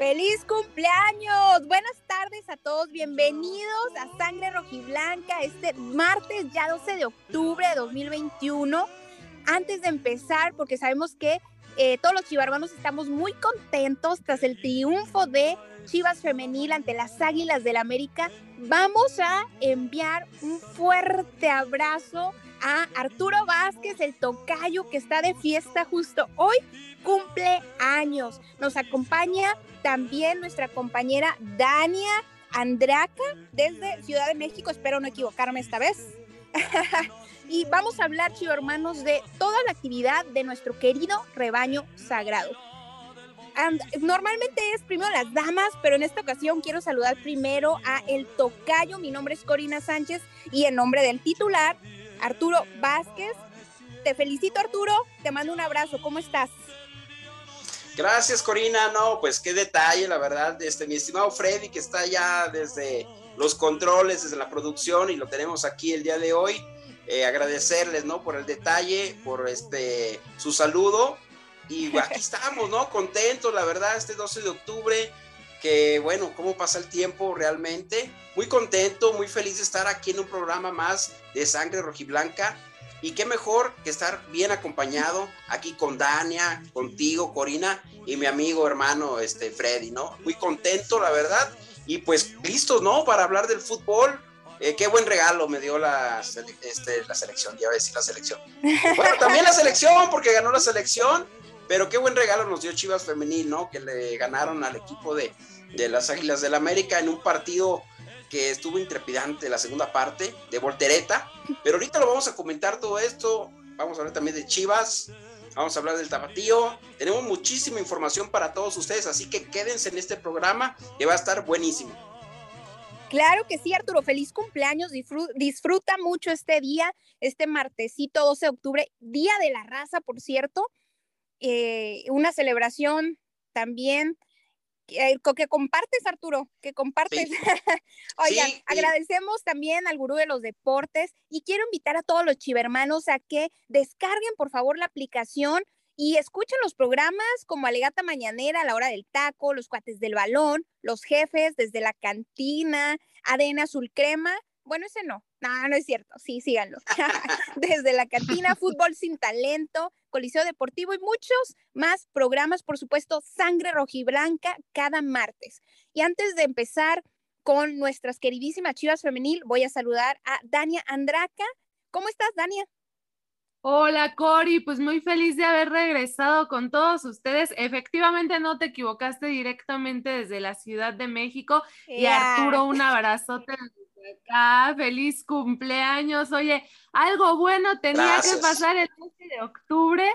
¡Feliz cumpleaños! Buenas tardes a todos, bienvenidos a Sangre Rojiblanca este martes ya 12 de octubre de 2021. Antes de empezar, porque sabemos que eh, todos los chivarmanos estamos muy contentos tras el triunfo de Chivas Femenil ante las Águilas del América, vamos a enviar un fuerte abrazo a Arturo Vázquez, el tocayo que está de fiesta justo hoy, cumple años. Nos acompaña también nuestra compañera Dania Andraca desde Ciudad de México, espero no equivocarme esta vez. y vamos a hablar, chivo hermanos, de toda la actividad de nuestro querido rebaño sagrado. Normalmente es primero las damas, pero en esta ocasión quiero saludar primero a el tocayo. Mi nombre es Corina Sánchez y en nombre del titular, Arturo Vázquez. Te felicito, Arturo. Te mando un abrazo. ¿Cómo estás? Gracias, Corina. No, pues qué detalle, la verdad. Este, mi estimado Freddy, que está ya desde los controles, desde la producción, y lo tenemos aquí el día de hoy. Eh, agradecerles, ¿no? Por el detalle, por este su saludo. Y aquí estamos, ¿no? Contentos, la verdad, este 12 de octubre, que bueno, cómo pasa el tiempo realmente. Muy contento, muy feliz de estar aquí en un programa más de Sangre Rojiblanca. Y qué mejor que estar bien acompañado aquí con Dania, contigo, Corina, y mi amigo hermano este, Freddy, ¿no? Muy contento, la verdad. Y pues listos, ¿no? Para hablar del fútbol. Eh, qué buen regalo me dio la, este, la selección, ya ves, la selección. Bueno, también la selección, porque ganó la selección, pero qué buen regalo nos dio Chivas Femenil, ¿no? Que le ganaron al equipo de, de las Águilas del América en un partido que estuvo intrepidante la segunda parte, de voltereta, pero ahorita lo vamos a comentar todo esto, vamos a hablar también de Chivas, vamos a hablar del tapatío, tenemos muchísima información para todos ustedes, así que quédense en este programa que va a estar buenísimo. Claro que sí, Arturo, feliz cumpleaños, disfruta, mucho este día, este martesito 12 de octubre, Día de la Raza, por cierto, eh, una celebración también que, que compartes, Arturo, que compartes. Sí. Oigan, sí, sí. agradecemos también al gurú de los deportes y quiero invitar a todos los chivermanos a que descarguen por favor la aplicación y escuchen los programas como Alegata Mañanera la hora del taco, los cuates del balón, los jefes desde la cantina, ADN Azul Crema. Bueno, ese no, no, no es cierto, sí, síganlo. desde la cantina, fútbol sin talento, Coliseo Deportivo y muchos más programas, por supuesto, Sangre Rojiblanca cada martes. Y antes de empezar con nuestras queridísimas Chivas Femenil, voy a saludar a Dania Andraca. ¿Cómo estás, Dania? Hola Cori, pues muy feliz de haber regresado con todos ustedes. Efectivamente no te equivocaste directamente desde la Ciudad de México yeah. y Arturo, un abrazote acá. Feliz cumpleaños. Oye, algo bueno tenía Gracias. que pasar el 12 de octubre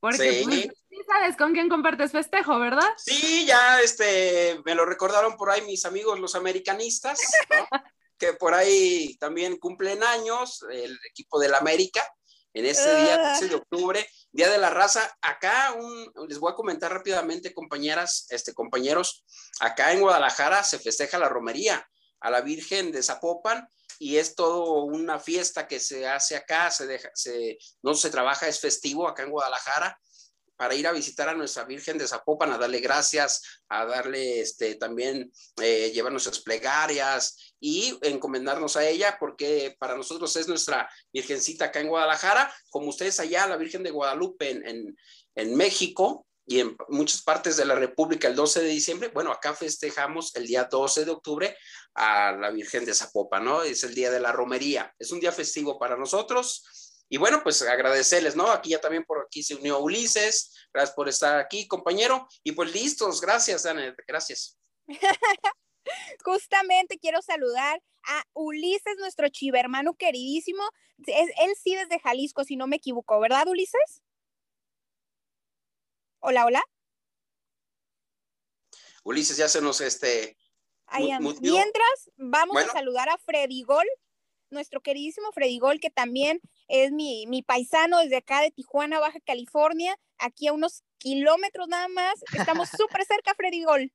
porque sí. pues, sí sabes con quién compartes festejo, ¿verdad? Sí, ya este me lo recordaron por ahí mis amigos los americanistas, ¿no? que por ahí también cumplen años el equipo del América en este día 13 de octubre, Día de la Raza. Acá un, les voy a comentar rápidamente, compañeras, este, compañeros, acá en Guadalajara se festeja la romería a la Virgen de Zapopan y es todo una fiesta que se hace acá, se deja, se, no se trabaja, es festivo acá en Guadalajara para ir a visitar a nuestra Virgen de Zapopan, a darle gracias, a darle este, también, eh, llevar nuestras plegarias y encomendarnos a ella, porque para nosotros es nuestra Virgencita acá en Guadalajara, como ustedes allá, la Virgen de Guadalupe en, en, en México y en muchas partes de la República el 12 de diciembre, bueno, acá festejamos el día 12 de octubre a la Virgen de Zapopan, ¿no? Es el día de la romería, es un día festivo para nosotros y bueno, pues agradecerles, ¿no? Aquí ya también por aquí se unió Ulises. Gracias por estar aquí, compañero. Y pues listos, gracias, Dana, gracias. Justamente quiero saludar a Ulises, nuestro chivermano queridísimo. Él sí desde Jalisco, si no me equivoco, ¿verdad, Ulises? Hola, hola. Ulises ya se nos este. Mientras, vamos bueno. a saludar a Freddy Gol nuestro queridísimo Freddy Gol, que también es mi, mi paisano desde acá de Tijuana, Baja California, aquí a unos kilómetros nada más. Estamos súper cerca, Freddy Gol.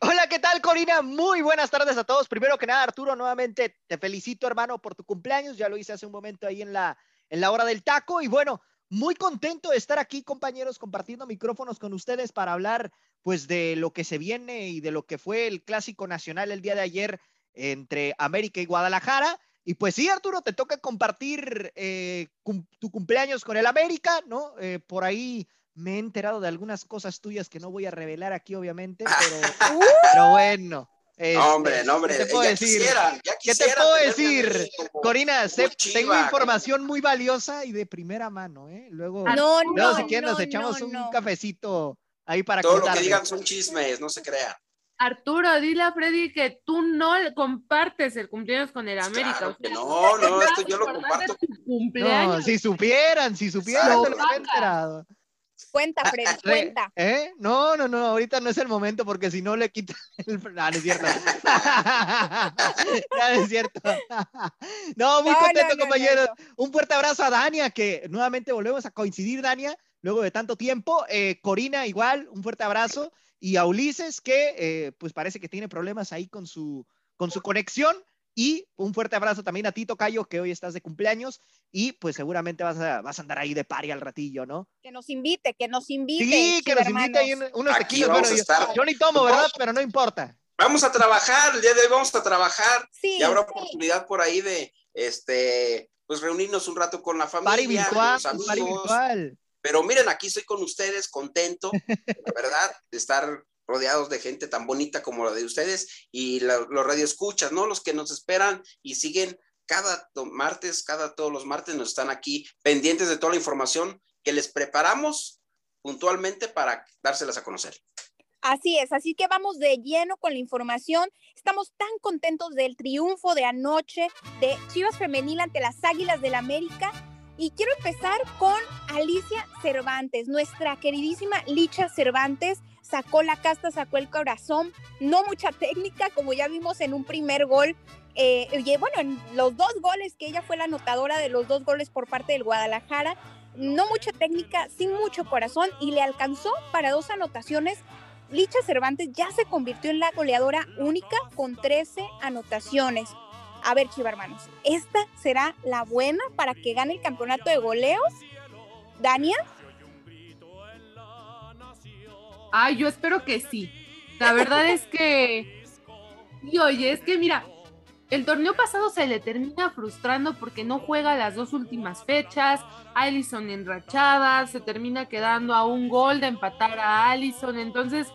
Hola, ¿qué tal, Corina? Muy buenas tardes a todos. Primero que nada, Arturo, nuevamente te felicito, hermano, por tu cumpleaños. Ya lo hice hace un momento ahí en la, en la hora del taco. Y bueno, muy contento de estar aquí, compañeros, compartiendo micrófonos con ustedes para hablar, pues, de lo que se viene y de lo que fue el clásico nacional el día de ayer entre América y Guadalajara. Y pues sí, Arturo, te toca compartir eh, tu cumpleaños con el América, ¿no? Eh, por ahí me he enterado de algunas cosas tuyas que no voy a revelar aquí, obviamente, pero, pero bueno. Hombre, no, hombre, ¿qué te puedo decir? ¿Qué te puedo decir? Corina, tengo información muy valiosa y de primera mano, ¿eh? Luego, no, luego si quieren nos echamos un cafecito ahí para Todo lo que digan son chismes, no se crean. Arturo, dile a Freddy que tú no compartes el cumpleaños con el América. no, no, esto yo lo comparto. No, si supieran, si supieran, se lo he enterado. Cuenta, Freddy, cuenta. ¿Eh? No, no, no, ahorita no es el momento porque si no le quita el... No, no es cierto. no, es cierto. No, muy contento, compañeros. Un fuerte abrazo a Dania, que nuevamente volvemos a coincidir, Dania, luego de tanto tiempo. Eh, Corina, igual, un fuerte abrazo. Y a Ulises, que eh, pues parece que tiene problemas ahí con su, con su conexión. Y un fuerte abrazo también a Tito Cayo, que hoy estás de cumpleaños y pues seguramente vas a, vas a andar ahí de pari al ratillo, ¿no? Que nos invite, que nos invite. Sí, que nos invite ahí unos tequilos. Bueno, yo, ni tomo, ¿verdad? Pero no importa. Vamos a trabajar, el día de hoy vamos a trabajar. Sí, y habrá oportunidad por ahí de, este, pues reunirnos un rato con la familia, pari virtual, con los amigos. virtual. Pero miren, aquí estoy con ustedes, contento, la verdad, de estar rodeados de gente tan bonita como la de ustedes y los radioescuchas, ¿no? Los que nos esperan y siguen cada martes, cada todos los martes nos están aquí pendientes de toda la información que les preparamos puntualmente para dárselas a conocer. Así es, así que vamos de lleno con la información. Estamos tan contentos del triunfo de anoche de Chivas Femenil ante las Águilas del América. Y quiero empezar con Alicia Cervantes, nuestra queridísima Licha Cervantes, sacó la casta, sacó el corazón, no mucha técnica, como ya vimos en un primer gol. Eh, bueno, en los dos goles, que ella fue la anotadora de los dos goles por parte del Guadalajara, no mucha técnica, sin mucho corazón, y le alcanzó para dos anotaciones. Licha Cervantes ya se convirtió en la goleadora única con 13 anotaciones. A ver, Chiva hermanos, ¿esta será la buena para que gane el campeonato de goleos? Dania. Ay, yo espero que sí. La verdad es que. Y oye, es que mira, el torneo pasado se le termina frustrando porque no juega las dos últimas fechas. Allison enrachada, se termina quedando a un gol de empatar a Allison. Entonces,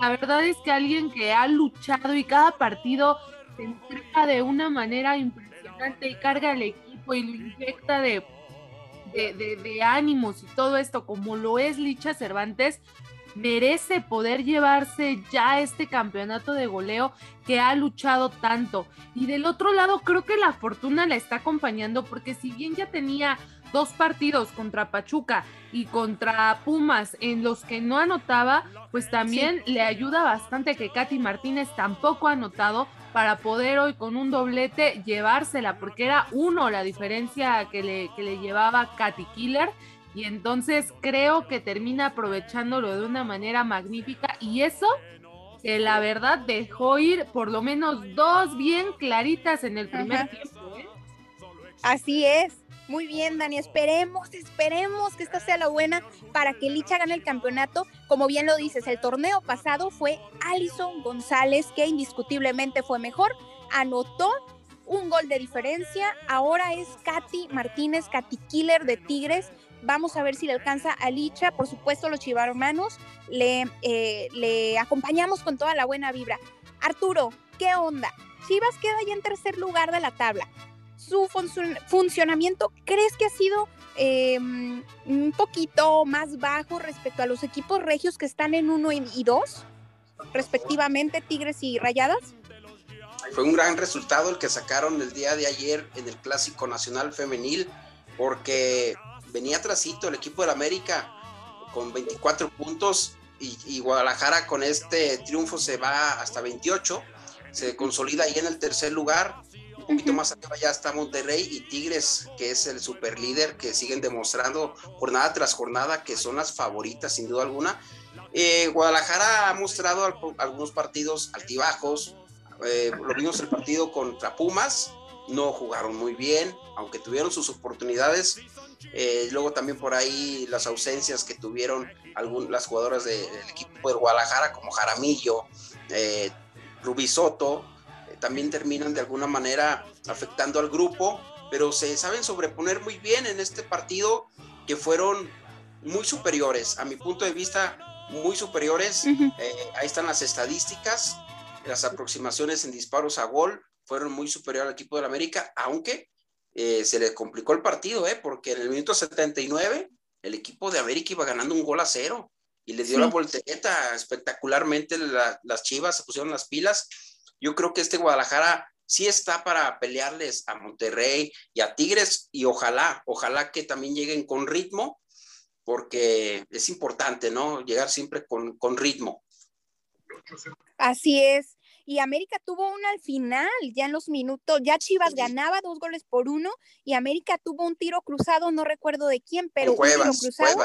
la verdad es que alguien que ha luchado y cada partido se entrega de una manera impresionante y carga al equipo y lo inyecta de, de, de ánimos y todo esto, como lo es Licha Cervantes, merece poder llevarse ya este campeonato de goleo que ha luchado tanto. Y del otro lado, creo que la fortuna la está acompañando porque si bien ya tenía dos partidos contra Pachuca y contra Pumas en los que no anotaba, pues también le ayuda bastante que Katy Martínez tampoco ha anotado para poder hoy con un doblete llevársela, porque era uno la diferencia que le, que le llevaba Katy Killer y entonces creo que termina aprovechándolo de una manera magnífica y eso que la verdad dejó ir por lo menos dos bien claritas en el primer tiempo. ¿eh? Así es. Muy bien, Dani. Esperemos, esperemos que esta sea la buena para que Licha gane el campeonato. Como bien lo dices, el torneo pasado fue Alison González, que indiscutiblemente fue mejor. Anotó un gol de diferencia. Ahora es Katy Martínez, Katy Killer de Tigres, Vamos a ver si le alcanza a Licha. Por supuesto, los chivarmanos le, eh, le acompañamos con toda la buena vibra. Arturo, ¿qué onda? Chivas queda ya en tercer lugar de la tabla. Su funcionamiento, ¿crees que ha sido em, un poquito más bajo respecto a los equipos regios que están en 1 y 2, respectivamente Tigres y Rayadas? Fue un gran resultado el que sacaron el día de ayer en el Clásico Nacional Femenil, porque venía trasito el equipo del América con 24 puntos y, Guadalajara con este triunfo se va hasta 28, se consolida ahí en el tercer lugar un poquito más arriba ya está Monterrey y Tigres, que es el super líder, que siguen demostrando jornada tras jornada que son las favoritas sin duda alguna. Eh, Guadalajara ha mostrado algunos partidos altibajos, eh, lo vimos el partido contra Pumas, no jugaron muy bien, aunque tuvieron sus oportunidades. Eh, luego también por ahí las ausencias que tuvieron algunas las jugadoras del equipo de Guadalajara, como Jaramillo, eh, Rubisoto, eh, también terminan de alguna manera afectando al grupo, pero se saben sobreponer muy bien en este partido que fueron muy superiores, a mi punto de vista, muy superiores. ahí están las estadísticas, las aproximaciones en disparos a gol, fueron muy superiores al equipo del América, aunque eh, se le complicó el partido, ¿eh? porque en el minuto 79 el equipo de América iba ganando un gol a cero y le dio la voltereta espectacularmente. las Chivas se pusieron las pilas. Yo creo que este Guadalajara sí está para pelearles a Monterrey y a Tigres y ojalá, ojalá que también lleguen con ritmo, porque es importante, ¿no? Llegar siempre con, con ritmo. Así es y América tuvo una al final, ya en los minutos, ya Chivas ganaba dos goles por uno y América tuvo un tiro cruzado, no recuerdo de quién, pero un tiro cruzado.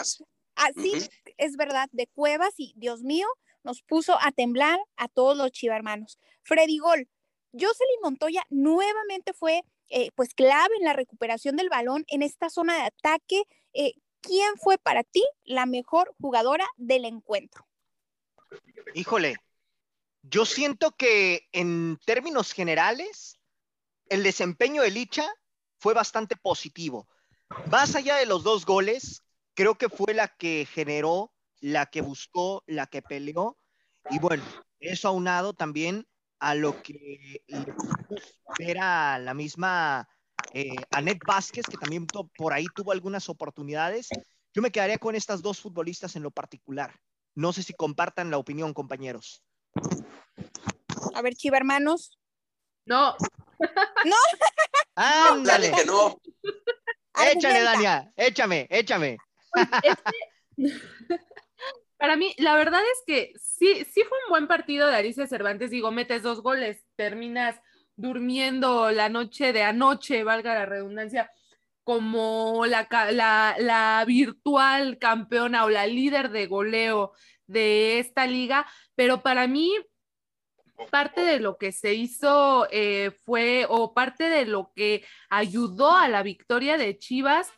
Así ah, es verdad, de Cuevas y Dios mío, nos puso a temblar a todos los chivarmanos. Freddy Gol, Jocelyn Montoya nuevamente fue eh, pues clave en la recuperación del balón en esta zona de ataque. Eh, ¿Quién fue para ti la mejor jugadora del encuentro? Híjole, yo siento que en términos generales, el desempeño de Licha fue bastante positivo. Más allá de los dos goles, creo que fue la que generó, la que buscó, la que peleó. Y bueno, eso aunado también a lo que era la misma eh, Anet Vázquez, que también por ahí tuvo algunas oportunidades. Yo me quedaría con estas dos futbolistas en lo particular. No sé si compartan la opinión, compañeros. A ver, chiva hermanos. No. No. Ándale. que no. Échale, Dania, échame, échame. para mí, la verdad es que sí, sí fue un buen partido de Alicia Cervantes. Digo, metes dos goles, terminas durmiendo la noche de anoche, valga la redundancia, como la, la, la virtual campeona o la líder de goleo de esta liga, pero para mí parte de lo que se hizo eh, fue, o parte de lo que ayudó a la victoria de Chivas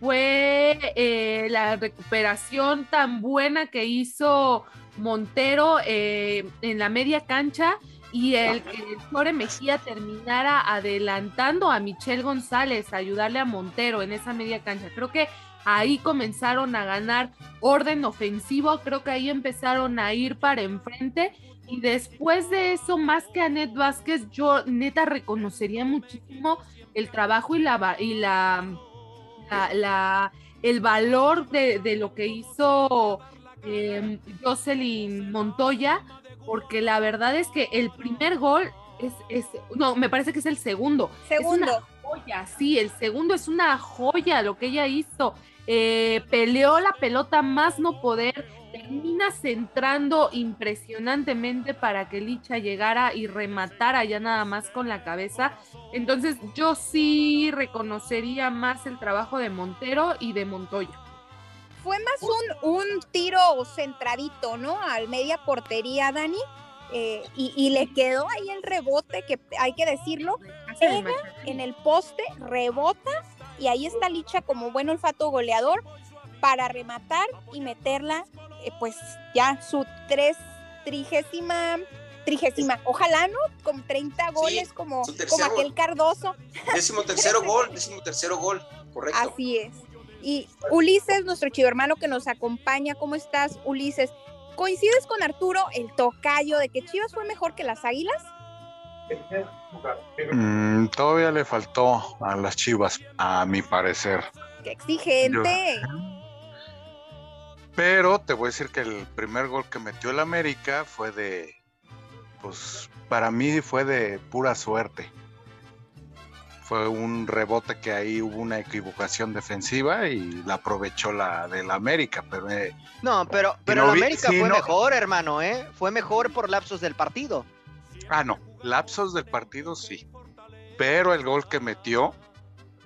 fue eh, la recuperación tan buena que hizo Montero eh, en la media cancha y el que Jorge Mejía terminara adelantando a Michelle González, ayudarle a Montero en esa media cancha. Creo que ahí comenzaron a ganar orden ofensivo, creo que ahí empezaron a ir para enfrente y después de eso, más que a Net Vázquez, yo neta reconocería muchísimo el trabajo y la y la, la, el valor de, lo que hizo eh, Jocelyn Montoya, porque la verdad es que el primer gol es, es, no, me parece que es el segundo. Segundo. Es una joya, sí, el segundo es una joya lo que ella hizo. Eh, peleó la pelota más no poder, termina centrando impresionantemente para que Licha llegara y rematara ya nada más con la cabeza. Entonces yo sí reconocería más el trabajo de Montero y de Montoya. Fue más un, un tiro centradito, ¿no? Al media portería, Dani. Eh, y, le quedó ahí el rebote, que hay que decirlo, pega en el poste, rebota y ahí está Licha como buen olfato goleador para rematar y meterla, eh, pues ya su tres trigésima, trigésima, ojalá, ¿no? Con 30 goles como, como aquel Cardoso. Décimo tercero gol, décimo tercero gol, correcto. Así es. Y Ulises, nuestro chivo hermano que nos acompaña, ¿cómo estás, Ulises? ¿Coincides con Arturo, el tocayo, de que Chivas fue mejor que las Águilas? Mm, todavía le faltó a las Chivas, a mi parecer. ¡Qué exigente! pero te voy a decir que el primer gol que metió el América fue de, pues para mí fue de pura suerte. Fue un rebote que ahí hubo una equivocación defensiva y la aprovechó la del América, pero eh, no, pero pero el América fue mejor, hermano, ¿eh? Fue mejor por lapsos del partido. Ah, no, lapsos del partido sí pero el gol que metió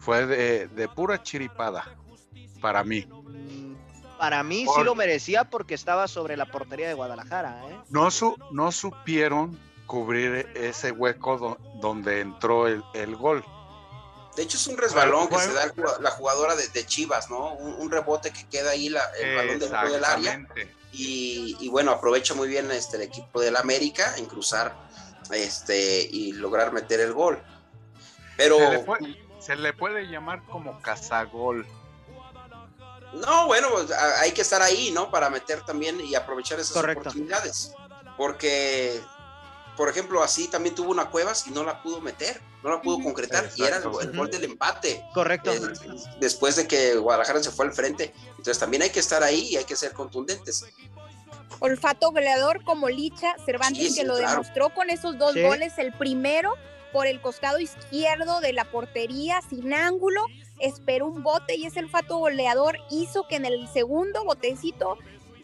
fue de, de pura chiripada para mí. Para mí sí lo merecía porque estaba sobre la portería de Guadalajara. ¿eh? No, su, no supieron cubrir ese hueco donde entró el, gol. De hecho, es un resbalón que se da la jugadora de, Chivas, ¿no? Un, rebote que queda ahí la, el balón dentro del área. Y, bueno, aprovecha muy bien este, el equipo del América en cruzar este, y lograr meter el gol. Pero. Se le puede, se le puede llamar como cazagol. No, bueno, pues, hay que estar ahí, ¿no? Para meter también y aprovechar esas oportunidades. Porque, por ejemplo, así también tuvo una Cuevas y no la pudo meter, no la pudo concretar y era el, gol del empate. Correcto. Eh, después de que Guadalajara se fue al frente. Entonces también hay que estar ahí y hay que ser contundentes. Olfato goleador como Licha Cervantes, que lo demostró con esos dos goles. El primero por el costado izquierdo de la portería sin ángulo esperó un bote y ese olfato goleador hizo que en el segundo botecito,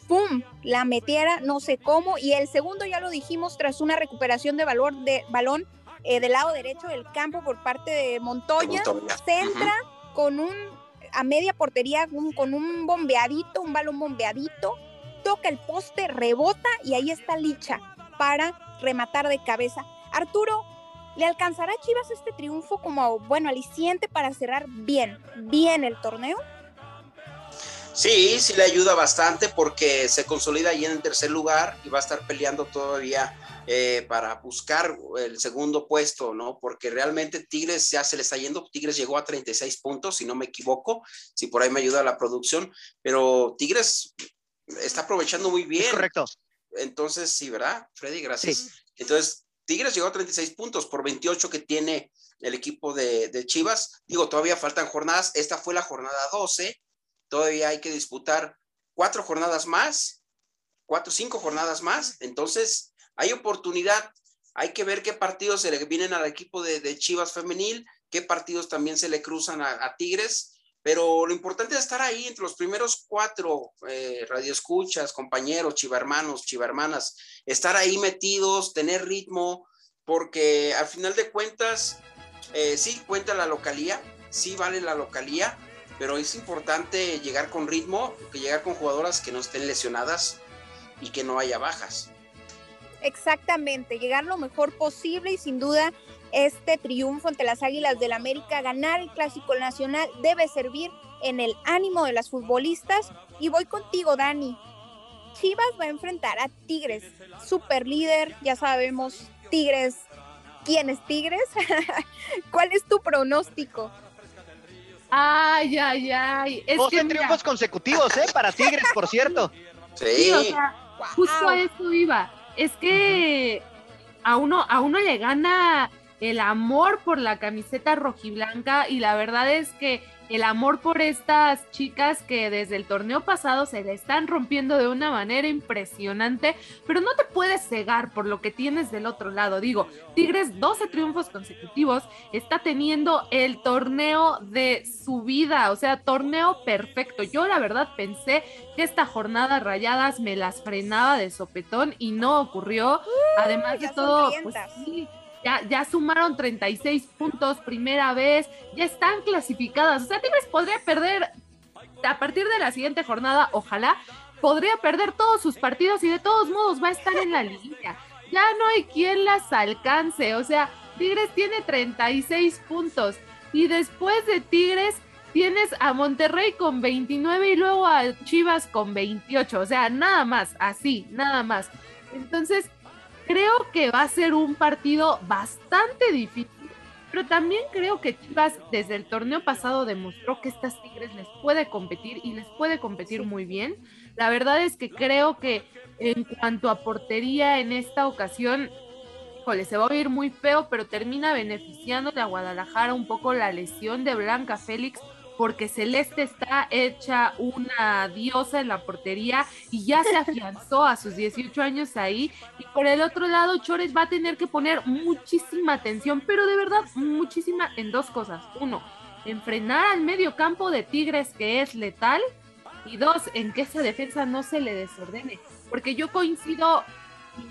¡pum!, la metiera, no sé cómo. Y el segundo, ya lo dijimos, tras una recuperación de, valor de balón eh, del lado derecho del campo por parte de Montoya, centra con un, a media portería, con un bombeadito, un balón bombeadito, toca el poste, rebota y ahí está Licha para rematar de cabeza. Arturo, ¿Le alcanzará Chivas este triunfo como, bueno, aliciente para cerrar bien, bien el torneo? Sí, sí le ayuda bastante porque se consolida ahí en el tercer lugar y va a estar peleando todavía eh, para buscar el segundo puesto, ¿no? Porque realmente Tigres ya se le está yendo. Tigres llegó a 36 puntos, si no me equivoco, si por ahí me ayuda la producción, pero Tigres está aprovechando muy bien. correcto. Entonces, sí, ¿verdad, Freddy? Gracias. Entonces, Tigres llegó a 36 puntos por 28 que tiene el equipo de, Chivas. Digo, todavía faltan jornadas. Esta fue la jornada 12. Todavía hay que disputar cuatro jornadas más, cuatro, cinco jornadas más. Entonces, hay oportunidad. Hay que ver qué partidos se le vienen al equipo de, Chivas femenil, qué partidos también se le cruzan a, Tigres. Pero lo importante es estar ahí entre los primeros cuatro eh, radioescuchas, compañeros, chivarmanos, chivarmanas, estar ahí metidos, tener ritmo, porque al final de cuentas, eh, sí cuenta la localía, sí vale la localía, pero es importante llegar con ritmo, que llegar con jugadoras que no estén lesionadas y que no haya bajas. Exactamente, llegar lo mejor posible y sin duda este triunfo ante las Águilas del América, ganar el Clásico Nacional debe servir en el ánimo de las futbolistas. Y voy contigo, Dani. Chivas va a enfrentar a Tigres, super líder, ya sabemos, Tigres, ¿quién es Tigres? ¿Cuál es tu pronóstico? Ay, ay, ay. Es triunfos consecutivos, ¿eh? Para Tigres, por cierto. Sí. o sea, justo a eso iba. Es que a uno, a uno le gana el amor por la camiseta rojiblanca y la verdad es que el amor por estas chicas que desde el torneo pasado se le están rompiendo de una manera impresionante, pero no te puedes cegar por lo que tienes del otro lado. Digo, Tigres 12 triunfos consecutivos, está teniendo el torneo de su vida, o sea, torneo perfecto. Yo la verdad pensé que esta jornada rayadas me las frenaba de sopetón y no ocurrió. Además de todo, pues sí ya, sumaron 36 puntos primera vez, ya están clasificadas. O sea, Tigres podría perder a partir de la siguiente jornada, ojalá, podría perder todos sus partidos y de todos modos va a estar en la línea. Ya no hay quien las alcance. O sea, Tigres tiene 36 puntos y después de Tigres tienes a Monterrey con 29 y luego a Chivas con 28. O sea, nada más, así, nada más. Entonces, Creo que va a ser un partido bastante difícil, pero también creo que Chivas desde el torneo pasado demostró que estas Tigres les puede competir y les puede competir muy bien. La verdad es que creo que en cuanto a portería en esta ocasión, híjole, se va a oír muy feo, pero termina beneficiándole a Guadalajara un poco la lesión de Blanca Félix porque Celeste está hecha una diosa en la portería y ya se afianzó a sus 18 años ahí. Y por el otro lado, Chores va a tener que poner muchísima atención, pero de verdad muchísima en dos cosas. Uno, en frenar al medio campo de Tigres que es letal. Y dos, en que esa defensa no se le desordene. Porque yo coincido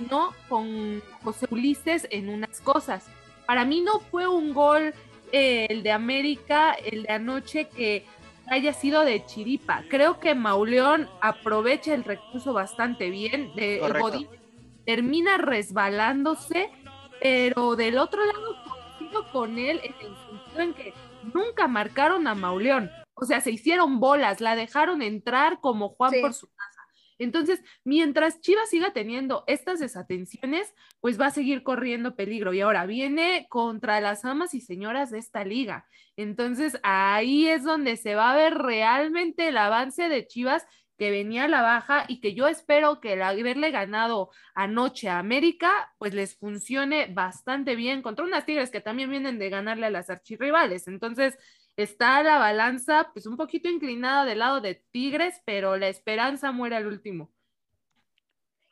no con José Ulises en unas cosas para mí no fue un gol eh, el de América, el de anoche que haya sido de chiripa. Creo que Mauleón aprovecha el recurso bastante bien. De, el Godín termina resbalándose, pero del otro lado coincido con él en el sentido en que nunca marcaron a Mauleón. O sea, se hicieron bolas, la dejaron entrar como Juan por su casa. Entonces, mientras Chivas siga teniendo estas desatenciones, pues va a seguir corriendo peligro. Y ahora viene contra las amas y señoras de esta liga. Entonces, ahí es donde se va a ver realmente el avance de Chivas que venía a la baja y que yo espero que el haberle ganado anoche a América, pues les funcione bastante bien contra unas Tigres que también vienen de ganarle a las archirrivales. Entonces, está la balanza pues un poquito inclinada del lado de Tigres, pero la esperanza muere al último.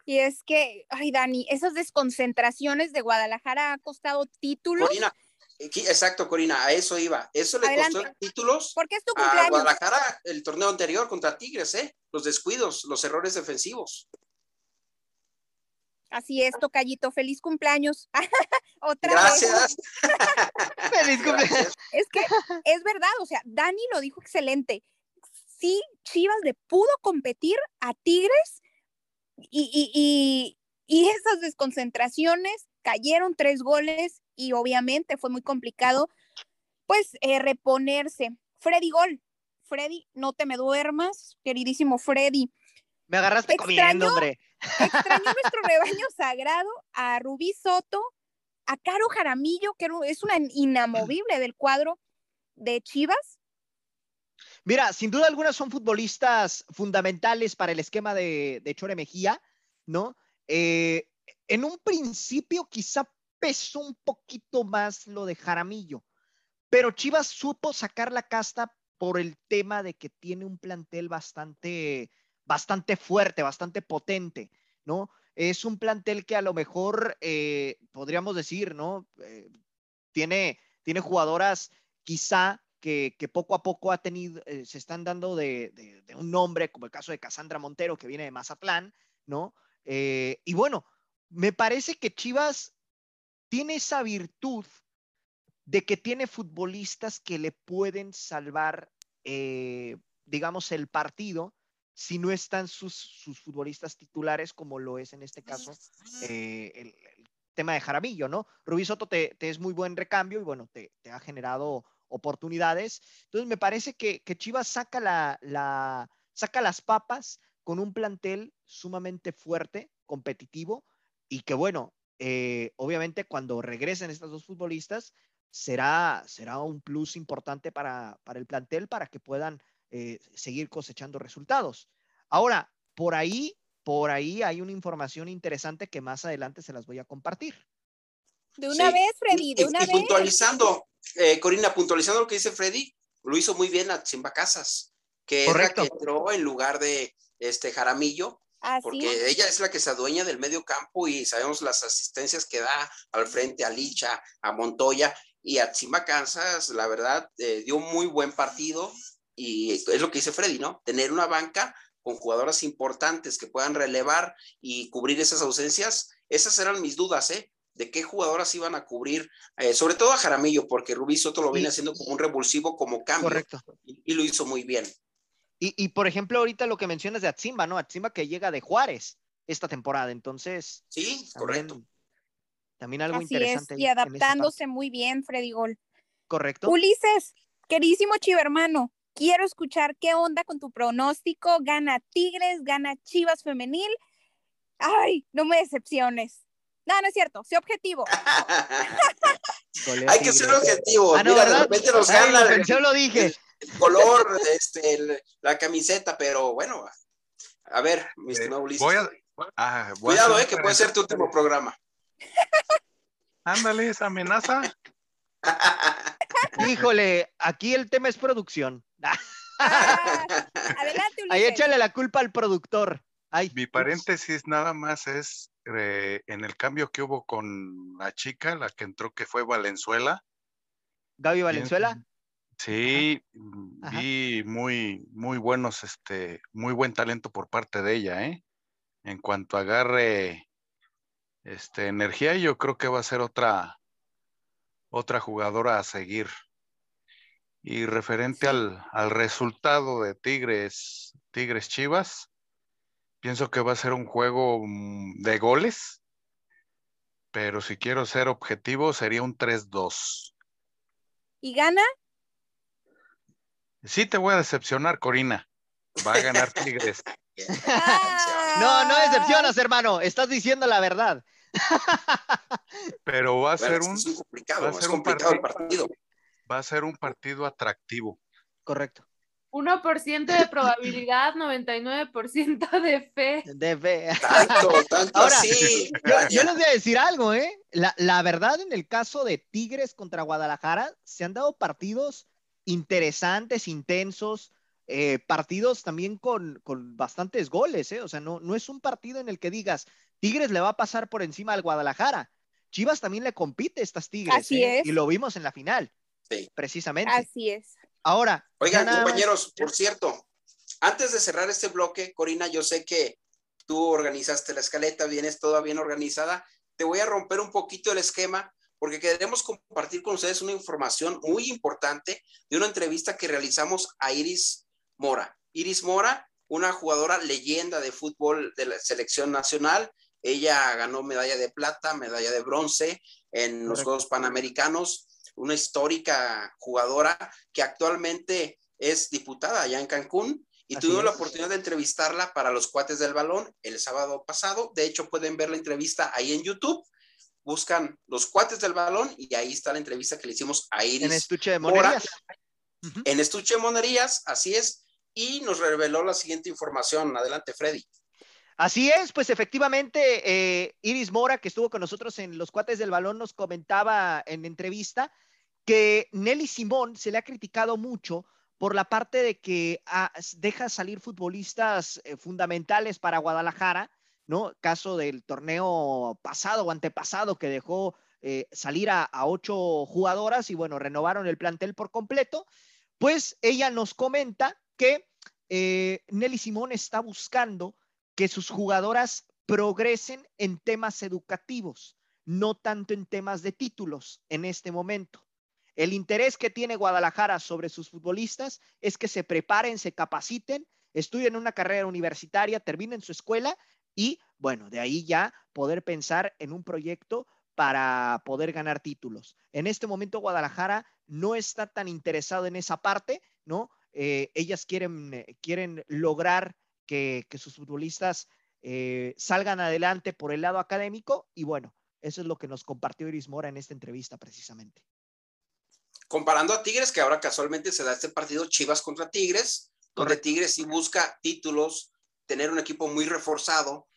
Y es que, ay Dani, esas desconcentraciones de Guadalajara ha costado títulos. Corina, exacto, Corina, a eso iba. Eso le costó títulos ¿Por es tu cumpleaños? a Guadalajara el torneo anterior contra Tigres, ¿eh? Los descuidos, los errores defensivos. Así es, Tocayito, feliz cumpleaños. Otra Gracias. feliz cumpleaños. Es que es verdad, o sea, Dani lo dijo excelente. Sí, Chivas le pudo competir a Tigres y, esas desconcentraciones cayeron tres goles y obviamente fue muy complicado, pues, eh, reponerse. Freddy Gol. Freddy, no te me duermas, queridísimo Freddy. Me agarraste comiendo, hombre. Extrañó nuestro rebaño sagrado a Rubí Soto, a Caro Jaramillo, que es una inamovible del cuadro de Chivas. Mira, sin duda alguna son futbolistas fundamentales para el esquema de, de Chore Mejía, ¿no? Eh, en un principio quizá pesó un poquito más lo de Jaramillo, pero Chivas supo sacar la casta por el tema de que tiene un plantel bastante bastante fuerte, bastante potente, ¿no? Es un plantel que a lo mejor eh, podríamos decir, ¿no? Eh, tiene, tiene jugadoras quizá que, poco a poco ha tenido, eh, se están dando de, un nombre, como el caso de Cassandra Montero, que viene de Mazatlán, ¿no? y bueno, me parece que Chivas tiene esa virtud de que tiene futbolistas que le pueden salvar, digamos, el partido si no están sus, sus futbolistas titulares, como lo es en este caso eh, el, tema de Jaramillo, ¿no? Rubí Soto te, es muy buen recambio y bueno, te, ha generado oportunidades. Entonces me parece que, Chivas saca, la, saca las papas con un plantel sumamente fuerte, competitivo y que bueno, eh, obviamente cuando regresen estas dos futbolistas será, será un plus importante para, para el plantel para que puedan eh, seguir cosechando resultados. Ahora, por ahí, por ahí hay una información interesante que más adelante se las voy a compartir. De una vez, Freddy, de una y, puntualizando, eh, Corina, puntualizando lo que dice Freddy, lo hizo muy bien a Chimba Casas, que es la que entró en lugar de este Jaramillo, porque ella es la que se adueña del medio campo y sabemos las asistencias que da al frente a Licha, a Montoya y a Chimba Casas, la verdad, eh, dio muy buen partido, y es lo que dice Freddy, ¿no? Tener una banca con jugadoras importantes que puedan relevar y cubrir esas ausencias, esas eran mis dudas, ¿eh? De qué jugadoras iban a cubrir, eh, sobre todo a Jaramillo, porque Rubí Soto lo viene haciendo como un revulsivo, como cambio. Correcto. Y, lo hizo muy bien. Y, por ejemplo, ahorita lo que mencionas de Atzimba, ¿no? Atzimba que llega de Juárez esta temporada, entonces. Sí, correcto. También algo interesante. y adaptándose muy bien, Freddy Gol. Correcto. Ulises, queridísimo chivo hermano, Quiero escuchar qué onda con tu pronóstico. Gana Tigres, gana Chivas Femenil. Ay, no me decepciones. No, no es cierto, sé objetivo. Hay que ser objetivo. Ah, Mira, de repente nos gana. yo lo dije. El, color, este, la camiseta, pero bueno, a ver, mi eh, estimado Ulises. Ah, Cuidado, eh, que puede ser tu último programa. Ándale, esa amenaza. Híjole, aquí el tema es producción. Ah, adelante, Ahí échale la culpa al productor. Mi paréntesis nada más es eh, en el cambio que hubo con la chica, la que entró que fue Valenzuela. Gaby Valenzuela. Sí, vi muy, muy buenos, este, muy buen talento por parte de ella, ¿eh? En cuanto agarre este, energía, yo creo que va a ser otra, otra jugadora a seguir. Y referente al, al, resultado de Tigres, Tigres Chivas, pienso que va a ser un juego mm, de goles, pero si quiero ser objetivo sería un 3-2. ¿Y gana? Sí, te voy a decepcionar, Corina. Va a ganar Tigres. no, no decepcionas, hermano. Estás diciendo la verdad. Pero va a ser un, complicado, va a ser un partido, partido, Va a ser un partido atractivo. Correcto. 1% de probabilidad, 99% de fe. De fe. Tanto, tanto Ahora. Yo, yo, les voy a decir algo, ¿eh? La, la, verdad, en el caso de Tigres contra Guadalajara, se han dado partidos interesantes, intensos, eh, partidos también con, con, bastantes goles, ¿eh? O sea, no, no es un partido en el que digas, Tigres le va a pasar por encima al Guadalajara. Chivas también le compite a estas Tigres. Así ¿eh? es. Y lo vimos en la final. Sí. Precisamente. Así es. Ahora. Oigan, compañeros, por cierto, antes de cerrar este bloque, Corina, yo sé que tú organizaste la escaleta, vienes toda bien organizada. Te voy a romper un poquito el esquema porque queremos compartir con ustedes una información muy importante de una entrevista que realizamos a Iris Mora. Iris Mora, una jugadora leyenda de fútbol de la selección nacional. Ella ganó medalla de plata, medalla de bronce en los Juegos Panamericanos, una histórica jugadora que actualmente es diputada allá en Cancún y Así tuvimos la oportunidad de entrevistarla para los cuates del balón el sábado pasado. De hecho, pueden ver la entrevista ahí en YouTube. Buscan los cuates del balón y ahí está la entrevista que le hicimos a Iris. En estuche de monerías. En estuche de monerías, así es, y nos reveló la siguiente información. Adelante, Freddy. Así es, pues efectivamente, eh, Iris Mora, que estuvo con nosotros en Los Cuates del Balón, nos comentaba en entrevista que Nelly Simón se le ha criticado mucho por la parte de que ah, deja salir futbolistas eh, fundamentales para Guadalajara, ¿no? Caso del torneo pasado o antepasado que dejó eh, salir a, ocho jugadoras y bueno, renovaron el plantel por completo. Pues ella nos comenta que eh, Nelly Simón está buscando que sus jugadoras progresen en temas educativos, no tanto en temas de títulos en este momento. El interés que tiene Guadalajara sobre sus futbolistas es que se preparen, se capaciten, estudien una carrera universitaria, terminen su escuela y, bueno, de ahí ya poder pensar en un proyecto para poder ganar títulos. En este momento Guadalajara no está tan interesado en esa parte, ¿no? Eh, ellas quieren, eh, quieren lograr que, que sus futbolistas eh, salgan adelante por el lado académico y bueno, eso es lo que nos compartió Iris Mora en esta entrevista precisamente. Comparando a Tigres, que ahora casualmente se da este partido Chivas contra Tigres, donde Correcto. Tigres sí busca títulos, tener un equipo muy reforzado,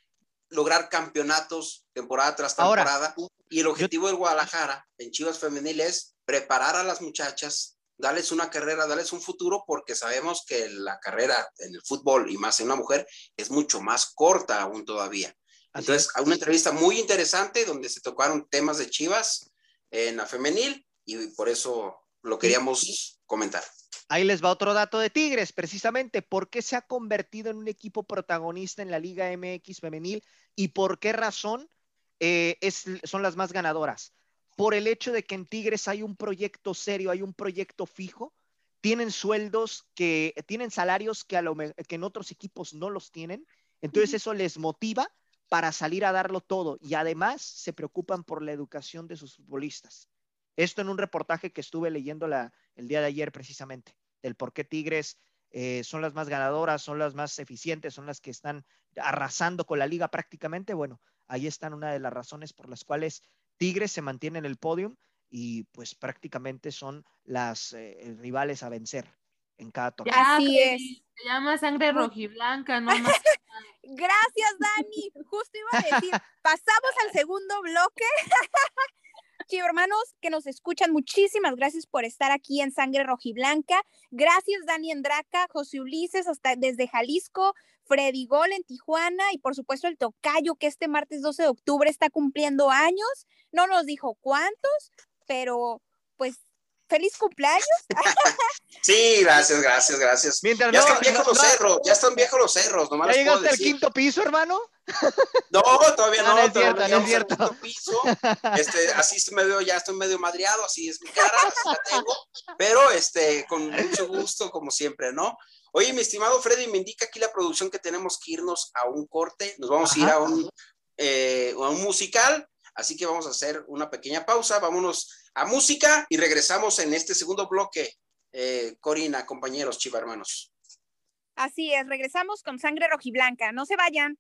lograr campeonatos temporada tras Ahora, temporada. y el objetivo del Guadalajara en Chivas Femenil es preparar a las muchachas, darles una carrera, darles un futuro, porque sabemos que la carrera en el fútbol y más en una mujer es mucho más corta aún todavía. Entonces, hay una entrevista muy interesante donde se tocaron temas de Chivas en la femenil y por eso lo queríamos comentar. Ahí les va otro dato de Tigres, precisamente, ¿por qué se ha convertido en un equipo protagonista en la Liga MX femenil y por qué razón eh, es, son las más ganadoras? Por el hecho de que en Tigres hay un proyecto serio, hay un proyecto fijo, tienen sueldos que, tienen salarios que, a lo, que en otros equipos no los tienen, entonces eso les motiva para salir a darlo todo y además se preocupan por la educación de sus futbolistas. Esto en un reportaje que estuve leyendo la, el día de ayer precisamente, del por qué Tigres eh, son las más ganadoras, son las más eficientes, son las que están arrasando con la liga prácticamente. Bueno, ahí están una de las razones por las cuales Tigres se mantiene en el podium y pues prácticamente son las eh, rivales a vencer en cada torneo. Ya, Así Freddy, Se llama sangre rojiblanca, no más. Gracias, Dani. Justo iba a decir, pasamos al segundo bloque. Chivo hermanos que nos escuchan, muchísimas gracias por estar aquí en Sangre Rojiblanca. Gracias, Dani Endraca, José Ulises, hasta desde Jalisco, Freddy Gol en Tijuana y por supuesto el Tocayo que este martes 12 de octubre está cumpliendo años. No nos dijo cuántos, pero pues feliz cumpleaños. sí, gracias, gracias, gracias. Mientras ya están viejos los cerros, ya están viejos los cerros, nomás. ¿Ya llegaste al quinto piso, hermano? No, todavía no. No, no es cierto. No es. Piso. Este, así me veo, ya estoy medio madreado, así es mi cara, así la tengo, pero este, con mucho gusto, como siempre, ¿no? Oye, mi estimado Freddy, me indica aquí la producción que tenemos que irnos a un corte, nos vamos a ir a un, eh, a un musical Así que vamos a hacer una pequeña pausa, vámonos a música y regresamos en este segundo bloque. Eh, Corina, compañeros, chiva hermanos. Así es, regresamos con sangre rojiblanca. No se vayan.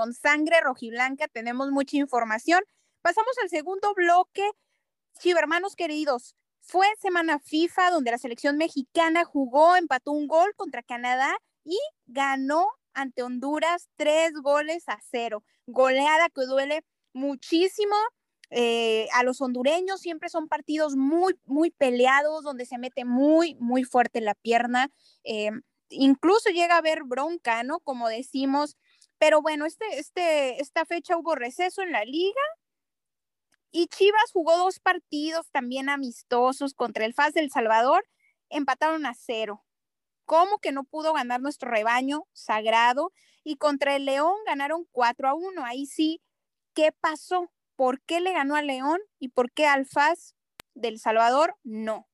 con sangre rojiblanca tenemos mucha información. Pasamos al segundo bloque. Chivermanos queridos, fue semana FIFA donde la selección mexicana jugó, empató un gol contra Canadá y ganó ante Honduras tres goles a cero. Goleada que duele muchísimo. Eh, a los hondureños siempre son partidos muy, muy peleados, donde se mete muy, muy fuerte la pierna. Eh, incluso llega a haber bronca, ¿no? Como decimos pero bueno, este, este, esta fecha hubo receso en la liga y Chivas jugó dos partidos también amistosos contra el FAS del Salvador, empataron a cero. ¿Cómo que no pudo ganar nuestro rebaño sagrado? Y contra el León ganaron 4 a 1. Ahí sí, ¿qué pasó? ¿Por qué le ganó a León y por qué al FAS del Salvador no?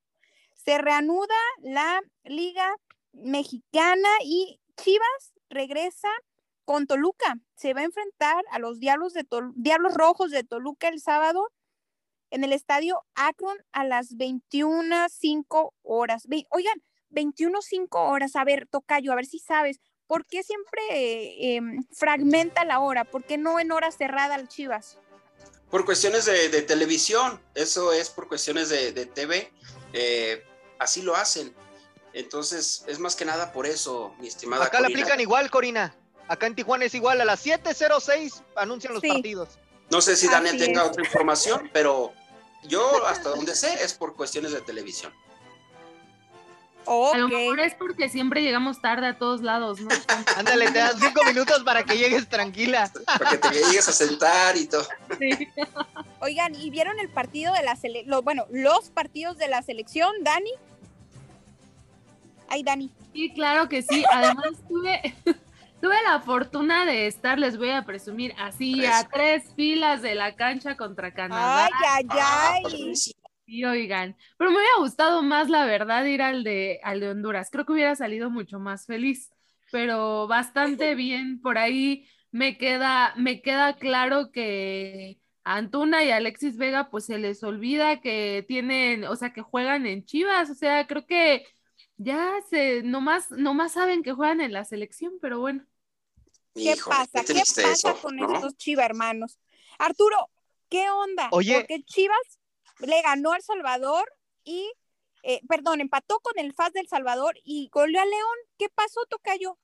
Se reanuda la Liga Mexicana y Chivas regresa con Toluca. Se va a enfrentar a los Diablos, de Tol Diablos Rojos de Toluca el sábado en el estadio Akron a las 21.05 horas. Ve Oigan, 21.05 horas. A ver, Tocayo, a ver si sabes. ¿Por qué siempre eh, fragmenta la hora? ¿Por qué no en hora cerrada al Chivas? Por cuestiones de, de televisión, eso es por cuestiones de, de TV. Eh, así lo hacen. Entonces, es más que nada por eso, mi estimada. Acá la aplican igual, Corina. Acá en Tijuana es igual, a las 7.06 anuncian los Sí. partidos. No sé si Daniel tenga otra información, pero yo hasta donde sé es por cuestiones de televisión. A lo mejor es porque siempre llegamos tarde a todos lados, ¿no? Ándale, te das cinco minutos para que llegues tranquila. Para que te llegues a sentar y todo. Sí. Oigan, ¿y vieron el partido de la selección? Bueno, los partidos de la selección, Dani. Ay, Dani. Sí, claro que sí. Además, tuve, tuve la fortuna de estar, les voy a presumir, así Tres. a tres filas de la cancha contra Canadá. Ay, ay, Ah, ay. Sí, oigan. Pero me hubiera gustado más, la verdad, ir al de, al de Honduras. Creo que hubiera salido mucho más feliz. Pero bastante bien. Por ahí me queda, me queda claro que a Antuna y Alexis Vega, pues se les olvida que tienen, o sea, que juegan en Chivas. O sea, creo que ya se, nomás, nomás saben que juegan en la selección, pero bueno. ¿Qué Híjole, pasa? qué ¿Qué triste pasa eso, con ¿no? estos Chiva hermanos? Arturo, ¿qué onda? Oye. Porque Chivas le ganó al Salvador y, eh, perdón, empató con el FAS del Salvador y goleó a León. ¿Qué pasó, Tocayo?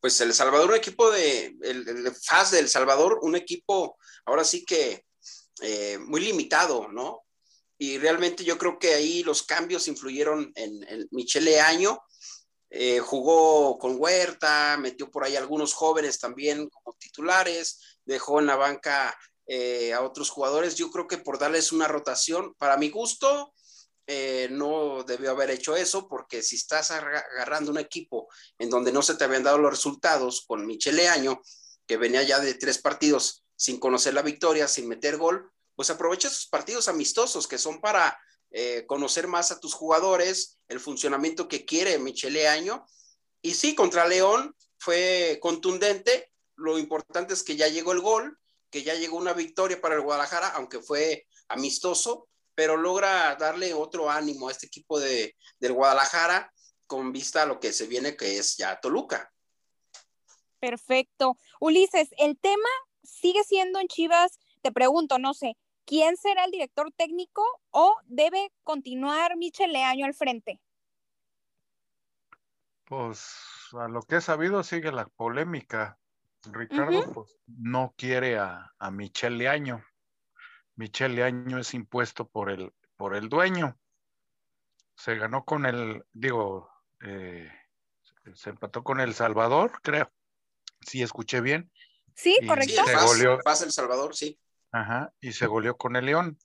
Pues El Salvador, un equipo de, el, el FAS de El Salvador, un equipo ahora sí que eh, muy limitado, ¿no? Y realmente yo creo que ahí los cambios influyeron en, en Michele Año. Eh, jugó con Huerta, metió por ahí algunos jóvenes también como titulares, dejó en la banca eh, a otros jugadores. Yo creo que por darles una rotación, para mi gusto, eh, no debió haber hecho eso, porque si estás agarra- agarrando un equipo en donde no se te habían dado los resultados con Michele Año, que venía ya de tres partidos sin conocer la victoria, sin meter gol, pues aprovecha esos partidos amistosos que son para eh, conocer más a tus jugadores, el funcionamiento que quiere Michele Año. Y sí, contra León fue contundente. Lo importante es que ya llegó el gol, que ya llegó una victoria para el Guadalajara, aunque fue amistoso, pero logra darle otro ánimo a este equipo de, del Guadalajara con vista a lo que se viene, que es ya Toluca. Perfecto. Ulises, el tema sigue siendo en Chivas, te pregunto, no sé, ¿quién será el director técnico o debe continuar Michel Leaño al frente? Pues a lo que he sabido sigue la polémica. Ricardo pues, no quiere a, a Michel Leaño. Michel Leaño es impuesto por el, por el dueño. Se ganó con el, digo, eh, se empató con El Salvador, creo. Sí, escuché bien. Sí, Y- correcto. Se goleó. FAS El Salvador, sí. Ajá, y se goleó con el León.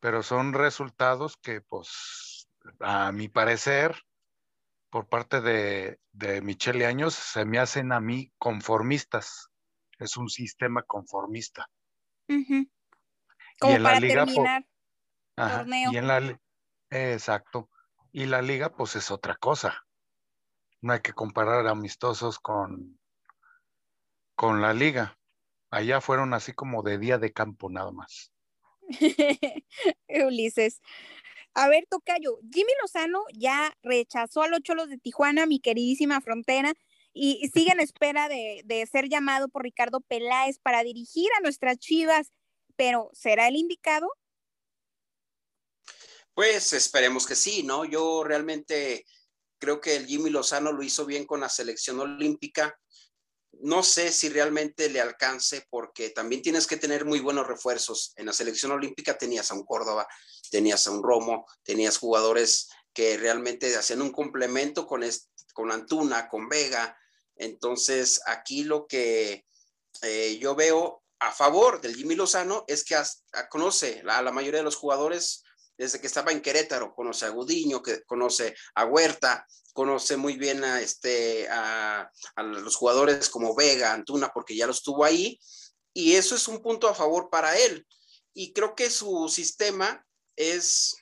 Pero son resultados que, pues, a mi parecer, por parte de, de Michele Años, se me hacen a mí conformistas. Es un sistema conformista. Como en la para liga, po- terminar. Ajá, torneo. y en la li- exacto. Y la liga, pues, es otra cosa. No hay que comparar amistosos con, con la liga. Allá fueron así como de día de campo nada más. Ulises. A ver, Tocayo, Jimmy Lozano ya rechazó a los Cholos de Tijuana, mi queridísima frontera, y, sigue en espera de, de ser llamado por Ricardo Peláez para dirigir a nuestras Chivas, pero ¿será el indicado? Pues esperemos que sí, ¿no? Yo realmente creo que el Jimmy Lozano lo hizo bien con la selección olímpica. No sé si realmente le alcance porque también tienes que tener muy buenos refuerzos. En la selección olímpica tenías a un Córdoba, tenías a un Romo, tenías jugadores que realmente hacían un complemento con, con Antuna, con Vega. Entonces, aquí lo que eh, yo veo a favor del Jimmy Lozano es que conoce a la mayoría de los jugadores desde que estaba en Querétaro, conoce a Gudiño, que conoce a Huerta, conoce muy bien a, este, a, los jugadores como Vega, Antuna, porque ya los tuvo ahí, y eso es un punto a favor para él. Y creo que su sistema es,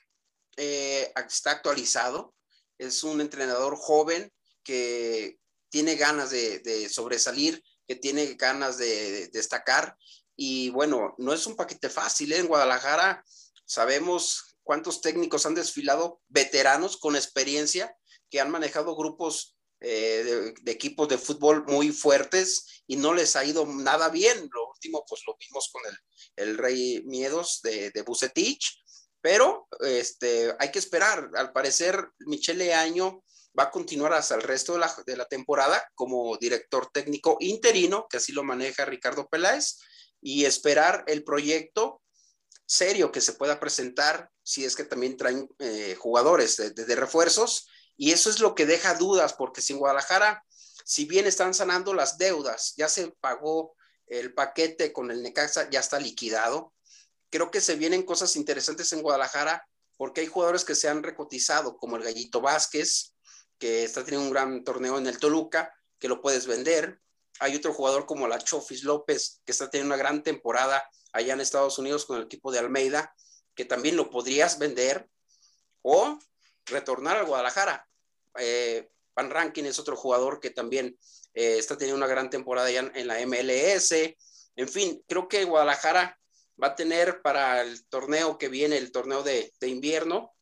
eh, está actualizado, es un entrenador joven que tiene ganas de, sobresalir, que tiene ganas de, destacar, y bueno, no es un paquete fácil, ¿eh? en Guadalajara sabemos cuántos técnicos han desfilado, veteranos con experiencia, que han manejado grupos eh, de, equipos de fútbol muy fuertes y no les ha ido nada bien. Lo último, pues lo vimos con el, Rey Miedos de, de Bucetich, pero este, hay que esperar. Al parecer, Michele Año va a continuar hasta el resto de la, de la temporada como director técnico interino, que así lo maneja Ricardo Peláez, y esperar el proyecto serio que se pueda presentar si es que también traen eh, jugadores de, refuerzos. Y eso es lo que deja dudas, porque si en Guadalajara, si bien están sanando las deudas, ya se pagó el paquete con el Necaxa, ya está liquidado. Creo que se vienen cosas interesantes en Guadalajara porque hay jugadores que se han recotizado, como el Gallito Vázquez, que está teniendo un gran torneo en el Toluca, que lo puedes vender. Hay otro jugador como la Chofis López, que está teniendo una gran temporada allá en Estados Unidos con el equipo de Almeida, que también lo podrías vender o retornar a Guadalajara. Eh, Van Rankin es otro jugador que también eh, está teniendo una gran temporada en, la MLS. En fin, creo que Guadalajara va a tener para el torneo que viene, el torneo de, invierno,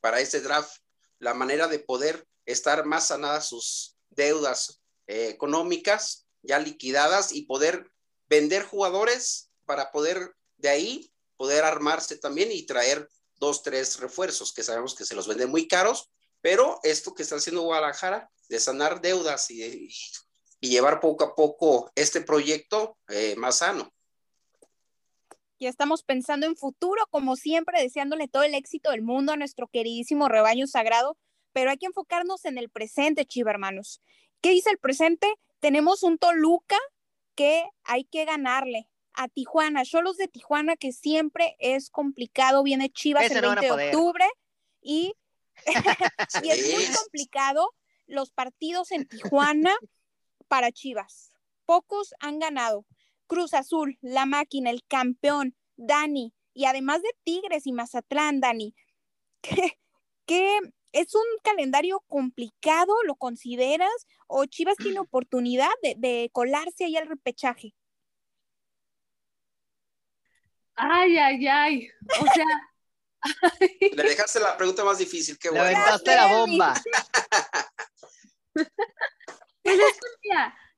para este draft, la manera de poder estar más sanadas sus deudas eh, económicas ya liquidadas y poder vender jugadores para poder de ahí poder armarse también y traer dos, tres refuerzos que sabemos que se los venden muy caros, pero esto que está haciendo Guadalajara de sanar deudas y, y llevar poco a poco este proyecto eh, más sano. Ya estamos pensando en futuro, como siempre, deseándole todo el éxito del mundo a nuestro queridísimo rebaño sagrado, pero hay que enfocarnos en el presente, chiva hermanos. ¿Qué dice el presente? Tenemos un Toluca que hay que ganarle a Tijuana, los de Tijuana, que siempre es complicado, viene Chivas el 20 de octubre y, y es muy complicado los partidos en Tijuana para Chivas. Pocos han ganado. Cruz Azul, la máquina, el campeón, Dani, y además de Tigres y Mazatlán, Dani, que, es un calendario complicado, ¿lo consideras? ¿O Chivas tiene oportunidad de, de colarse ahí al repechaje? Ay, ay, ay. O sea. Le dejaste la pregunta más difícil, qué bueno. Le aventaste la bomba.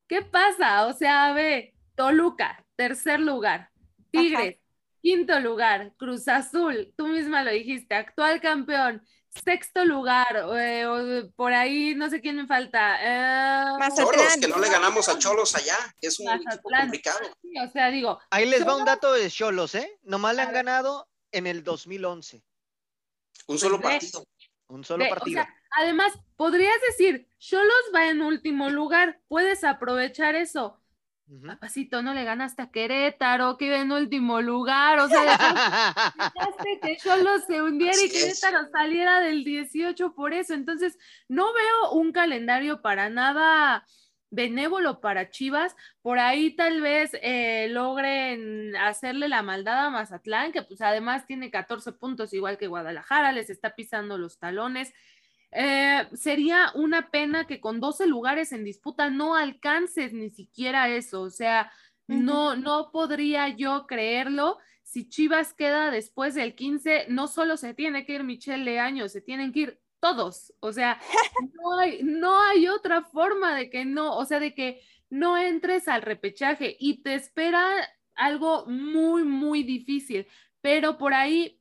¿qué pasa? O sea, ve, Toluca, tercer lugar. Tigres, quinto lugar. Cruz Azul, tú misma lo dijiste, actual campeón. Sexto lugar, eh, por ahí no sé quién me falta. Eh, Cholos, que no le ganamos a Cholos allá, que es un complicado. o sea, digo. Ahí les va un dato de Cholos, ¿eh? Nomás le han ganado en el 2011. Un solo pues partido. Un solo partido. además, podrías decir, Cholos va en último lugar, puedes aprovechar eso. Papacito, no le ganaste a Querétaro, que iba en último lugar, o sea, dejaste que Cholos se hundiera y Querétaro saliera del 18 por eso. Entonces, no veo un calendario para nada benévolo para Chivas. Por ahí tal vez eh, logren hacerle la maldad a Mazatlán, que pues además tiene 14 puntos igual que Guadalajara, les está pisando los talones. Eh, sería una pena que con 12 lugares en disputa no alcances ni siquiera eso, o sea, no, no podría yo creerlo. Si Chivas queda después del 15, no solo se tiene que ir Michelle Leaño, se tienen que ir todos, o sea, no hay, no hay otra forma de que no, o sea, de que no entres al repechaje y te espera algo muy, muy difícil, pero por ahí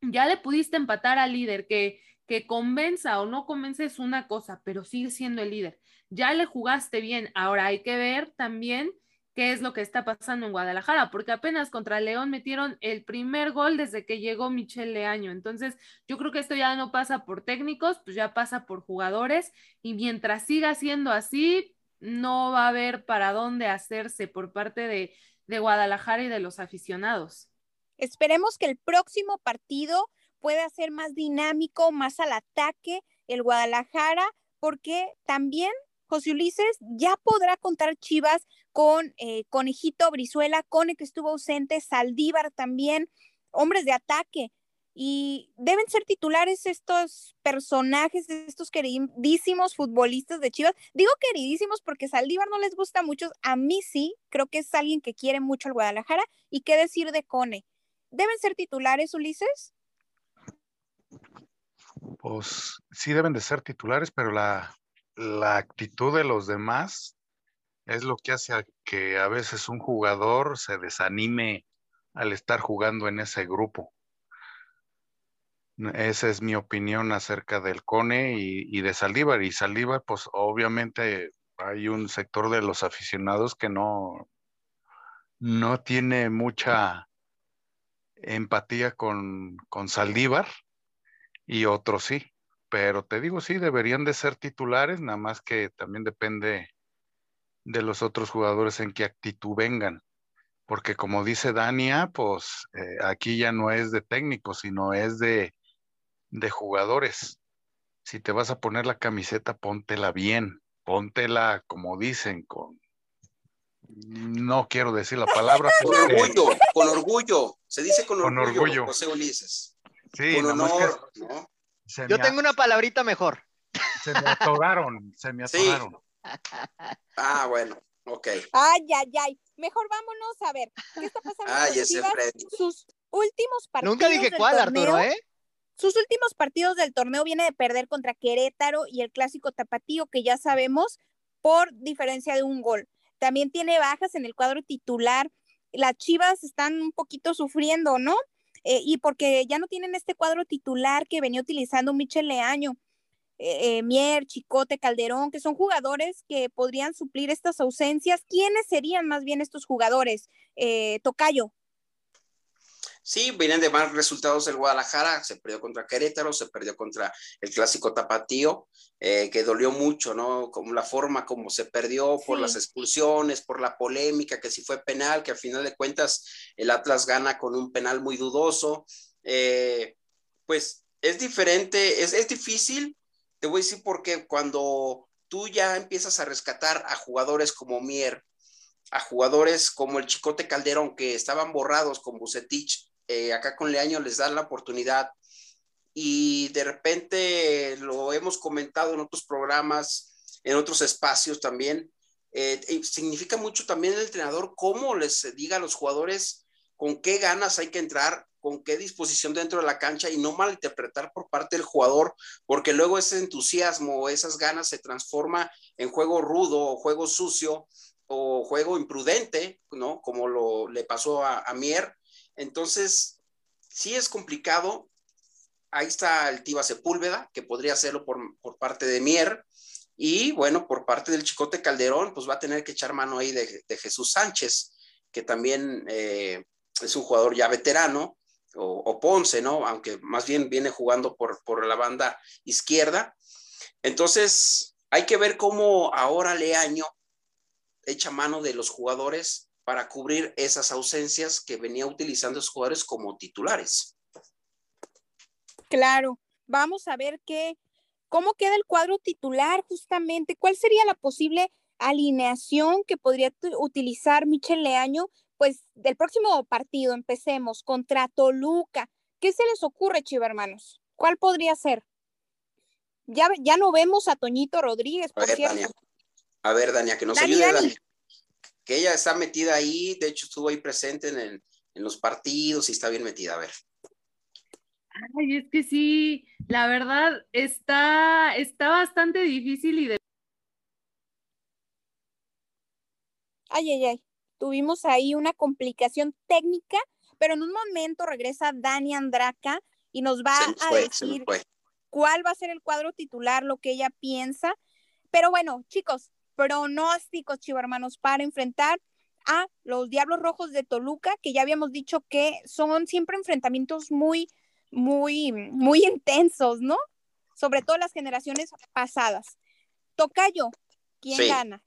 ya le pudiste empatar al líder que que convenza o no convence es una cosa, pero sigue siendo el líder. Ya le jugaste bien, ahora hay que ver también qué es lo que está pasando en Guadalajara, porque apenas contra León metieron el primer gol desde que llegó Michel Leaño. Entonces, yo creo que esto ya no pasa por técnicos, pues ya pasa por jugadores y mientras siga siendo así, no va a haber para dónde hacerse por parte de, de Guadalajara y de los aficionados. Esperemos que el próximo partido pueda ser más dinámico, más al ataque el Guadalajara, porque también José Ulises ya podrá contar Chivas con eh, Conejito Brizuela, Cone que estuvo ausente, Saldívar también, hombres de ataque. Y deben ser titulares estos personajes, estos queridísimos futbolistas de Chivas. Digo queridísimos porque Saldívar no les gusta mucho. A mí sí, creo que es alguien que quiere mucho al Guadalajara. ¿Y qué decir de Cone? ¿Deben ser titulares, Ulises? Pues sí deben de ser titulares, pero la, la actitud de los demás es lo que hace que a veces un jugador se desanime al estar jugando en ese grupo. Esa es mi opinión acerca del Cone y, y, de Saldívar. Y Saldívar, pues obviamente hay un sector de los aficionados que no, no tiene mucha empatía con, con Saldívar y otros sí. Pero te digo, sí, deberían de ser titulares, nada más que también depende de los otros jugadores en qué actitud vengan. Porque como dice Dania, pues eh, aquí ya no es de técnicos, sino es de, de jugadores. Si te vas a poner la camiseta, póntela bien, póntela como dicen, con... No quiero decir la palabra. Con orgullo, con orgullo. Se dice con, Con orgullo, orgullo. José Ulises. Sí, con honor, que ¿no? Se Yo me, tengo una palabrita mejor. se me atoraron, se me Sí. atoraron. Ah, bueno, ok. Ay, ay, ay. Mejor vámonos a ver qué está pasando Ay, ese. Sus últimos partidos. Nunca dije del cuál, torneo, Arturo, ¿eh? Sus últimos partidos del torneo viene de perder contra Querétaro y el clásico tapatío, que ya sabemos, por diferencia de un gol. También tiene bajas en el cuadro titular. Las Chivas están un poquito sufriendo, ¿no? Eh, y porque ya no tienen este cuadro titular que venía utilizando Michel Leaño, eh, eh, Mier, Chicote, Calderón, que son jugadores que podrían suplir estas ausencias. ¿Quiénes serían más bien estos jugadores? Eh, Tocayo. Sí, vienen de malos resultados el Guadalajara, se perdió contra Querétaro, se perdió contra el clásico Tapatío, eh, que dolió mucho, ¿no? Como la forma como se perdió por Sí. las expulsiones, por la polémica, que si fue penal, que al final de cuentas el Atlas gana con un penal muy dudoso. Eh, pues es diferente, es, es difícil, te voy a decir porque cuando tú ya empiezas a rescatar a jugadores como Mier, a jugadores como el Chicote Calderón, que estaban borrados con Bucetich, eh, acá con Leaño les dan la oportunidad y de repente lo hemos comentado en otros programas, en otros espacios también. eh, significa mucho también el entrenador cómo les diga a los jugadores con qué ganas hay que entrar, con qué disposición dentro de la cancha y no malinterpretar por parte del jugador, porque luego ese entusiasmo o esas ganas se transforma en juego rudo juego sucio o juego imprudente, ¿no? Como lo le pasó a Mier. Entonces, sí es complicado. Ahí está el Tiva Sepúlveda, que podría hacerlo por, por parte de Mier. Y bueno, por parte del Chicote Calderón, pues va a tener que echar mano ahí de, de Jesús Sánchez, que también eh, es un jugador ya veterano, o, o, Ponce, ¿no? Aunque más bien viene jugando por, por la banda izquierda. Entonces, hay que ver cómo ahora Leaño echa mano de los jugadores para cubrir esas ausencias que venía utilizando los jugadores como titulares. Claro, vamos a ver qué, cómo queda el cuadro titular justamente, cuál sería la posible alineación que podría utilizar Michel Leaño, pues del próximo partido, empecemos contra Toluca. ¿Qué se les ocurre, Chiva hermanos? ¿Cuál podría ser? Ya, ya no vemos a Toñito Rodríguez, por a ver, cierto. Dania. A ver, Dania, que nos Dani, ayude, Dani. Dani. Que ella está metida ahí, de hecho estuvo ahí presente en, el, en los partidos y está bien metida. A ver. Ay, es que sí, la verdad está, está bastante difícil y de Ay, ay, ay. Tuvimos ahí una complicación técnica, pero en un momento regresa Dani Andraca y nos va nos a fue, decir cuál va a ser el cuadro titular, lo que ella piensa. Pero bueno, chicos, pronósticos, chivo hermanos, para enfrentar a los Diablos Rojos de Toluca, que ya habíamos dicho que son siempre enfrentamientos muy, muy, muy intensos, ¿no? Sobre todo las generaciones pasadas. Tocayo, ¿quién Sí. gana?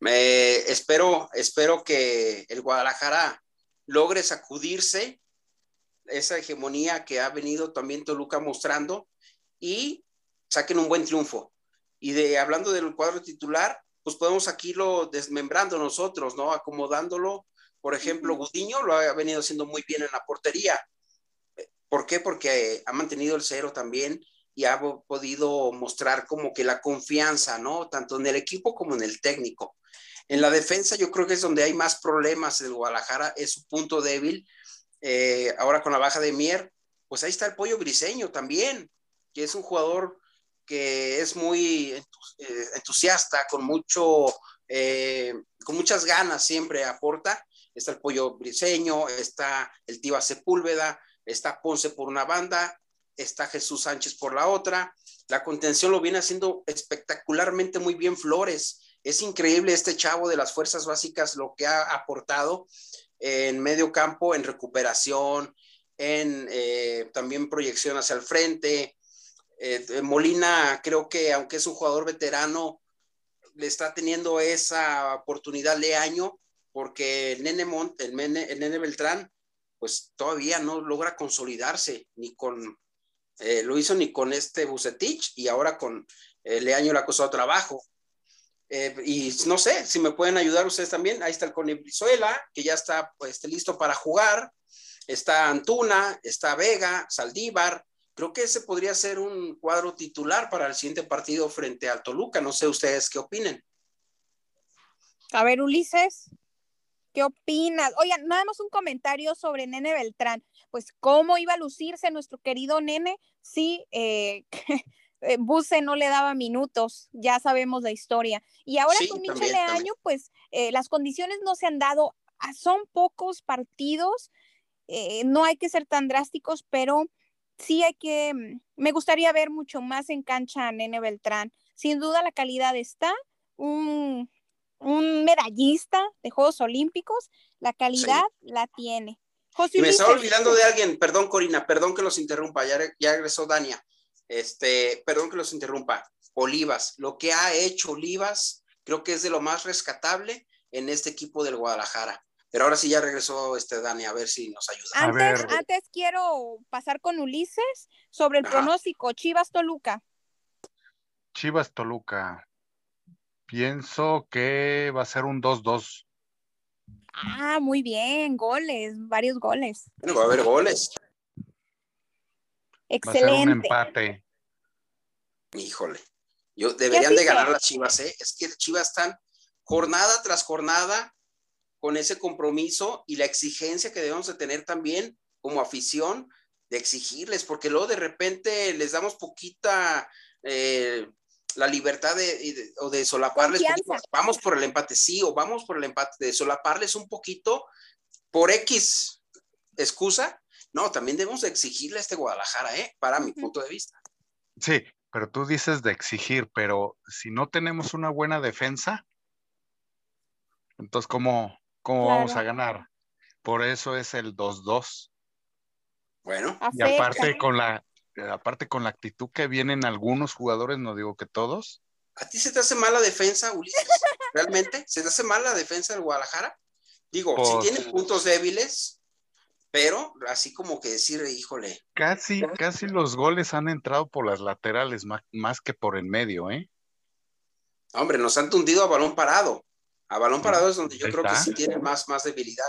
Me espero, espero que el Guadalajara logre sacudirse esa hegemonía que ha venido también Toluca mostrando y saquen un buen triunfo. Y de hablando del cuadro titular, pues podemos aquí lo desmembrando nosotros, ¿no? Acomodándolo. Por ejemplo, Gudiño lo ha venido haciendo muy bien en la portería. ¿Por qué? Porque ha mantenido el cero también y ha po- podido mostrar como que la confianza, ¿no? Tanto en el equipo como en el técnico. En la defensa yo creo que es donde hay más problemas del Guadalajara, es su punto débil. Eh, ahora con la baja de Mier, pues ahí está el pollo briseño también, que es un jugador que es muy eh, entusiasta, con mucho, eh, con muchas ganas siempre aporta. Está el pollo briseño, está el Tiva Sepúlveda, está Ponce por una banda, está Jesús Sánchez por la otra. La contención lo viene haciendo espectacularmente muy bien Flores. Es increíble este chavo de las fuerzas básicas lo que ha aportado en medio campo, en recuperación, en eh, también proyección hacia el frente. Eh, Molina creo que aunque es un jugador veterano, le está teniendo esa oportunidad de año porque el nene, Mont, el, nene, el nene Beltrán pues todavía no logra consolidarse ni con eh, lo hizo ni con este Bucetich y ahora con eh, Leaño le ha costado trabajo. Eh, y no sé si me pueden ayudar ustedes también. Ahí está el Cone Brizuela, que ya está pues, listo para jugar. Está Antuna, está Vega, Saldívar. Creo que ese podría ser un cuadro titular para el siguiente partido frente al Toluca. No sé ustedes qué opinen. A ver, Ulises, ¿qué opinas? Oigan, nada más un comentario sobre Nene Beltrán. Pues, ¿cómo iba a lucirse nuestro querido Nene si eh, eh, Buse no le daba minutos? Ya sabemos la historia. Y ahora Sí, con Michel también, Leaño, también. pues eh, las condiciones no se han dado. Ah, Son pocos partidos, eh, no hay que ser tan drásticos, pero sí hay que, mm, me gustaría ver mucho más en cancha a Nene Beltrán. Sin duda la calidad está, un, un medallista de Juegos Olímpicos, la calidad la tiene. José Y me estaba Ulises, olvidando de alguien, perdón Corina, perdón que los interrumpa, ya, ya regresó Dania. Este, perdón que los interrumpa. Olivas, lo que ha hecho Olivas, creo que es de lo más rescatable en este equipo del Guadalajara. Pero ahora sí ya regresó este Dani, a ver si nos ayuda. A Antes, ver. antes quiero pasar con Ulises sobre el Ajá. pronóstico Chivas Toluca. Chivas Toluca. Pienso que va a ser un 2-2. Ah, muy bien, goles, varios goles. Bueno, va a haber goles. Va a ser un Excelente. empate. Híjole. Yo deberían de ganar las Chivas, ¿eh? Es que Chivas están jornada tras jornada con ese compromiso y la exigencia que debemos de tener también como afición de exigirles, porque luego de repente les damos poquita eh, la libertad de, o de solaparles. Poquito. Vamos por el empate, sí, o vamos por el empate, de solaparles un poquito por X excusa. No, también debemos de exigirle a este Guadalajara, ¿eh? Para mi punto de vista. Sí, pero tú dices de exigir, pero si no tenemos una buena defensa, entonces ¿cómo, cómo vamos a ganar? Por eso es el 2-2. Bueno, Y aparte con la aparte con la actitud que vienen algunos jugadores, no digo que todos, ¿A ti se te hace mala defensa, Ulises? ¿Realmente? ¿Se te hace mala defensa del Guadalajara? Digo, sí Pues- tiene puntos débiles, pero así como que decir, híjole, casi casi los goles han entrado por las laterales más, más que por en medio, ¿eh? hombre, nos han tundido a balón parado. A balón parado es donde yo creo que sí tiene más, más debilidad.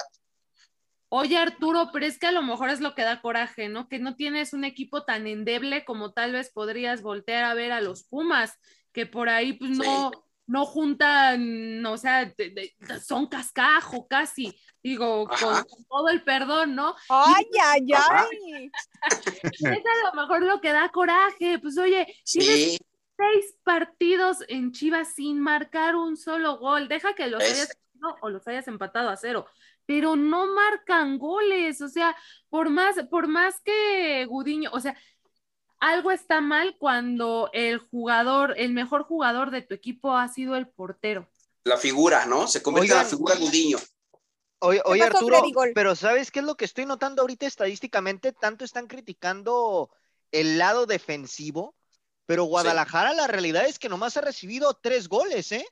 Oye, Arturo, pero es que a lo mejor es lo que da coraje, ¿no? Que no tienes un equipo tan endeble como tal vez podrías voltear a ver a los Pumas, que por ahí pues no, no juntan, o sea, de- de- son cascajo casi, digo, con, Ajá. con todo el perdón, ¿no? Ay, ay, ay. Es a lo mejor lo que da coraje, pues oye, tienes Sí, seis partidos en Chivas sin marcar un solo gol. Deja que los Es- hayas o los hayas empatado a cero, pero no marcan goles. O sea, por más, por más que Gudiño, o sea, algo está mal cuando el jugador, el mejor jugador de tu equipo ha sido el portero. La figura, ¿no? Se convierte en la figura Gudiño. Oye, oye, Arturo, pero ¿sabes qué es lo que estoy notando ahorita estadísticamente? Tanto están criticando el lado defensivo, pero Guadalajara la realidad es que nomás ha recibido tres goles, ¿eh?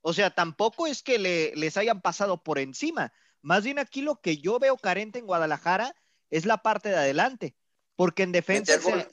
O sea, tampoco es que le- les hayan pasado por encima. Más bien aquí lo que yo veo carente en Guadalajara es la parte de adelante, porque en defensa... Se-.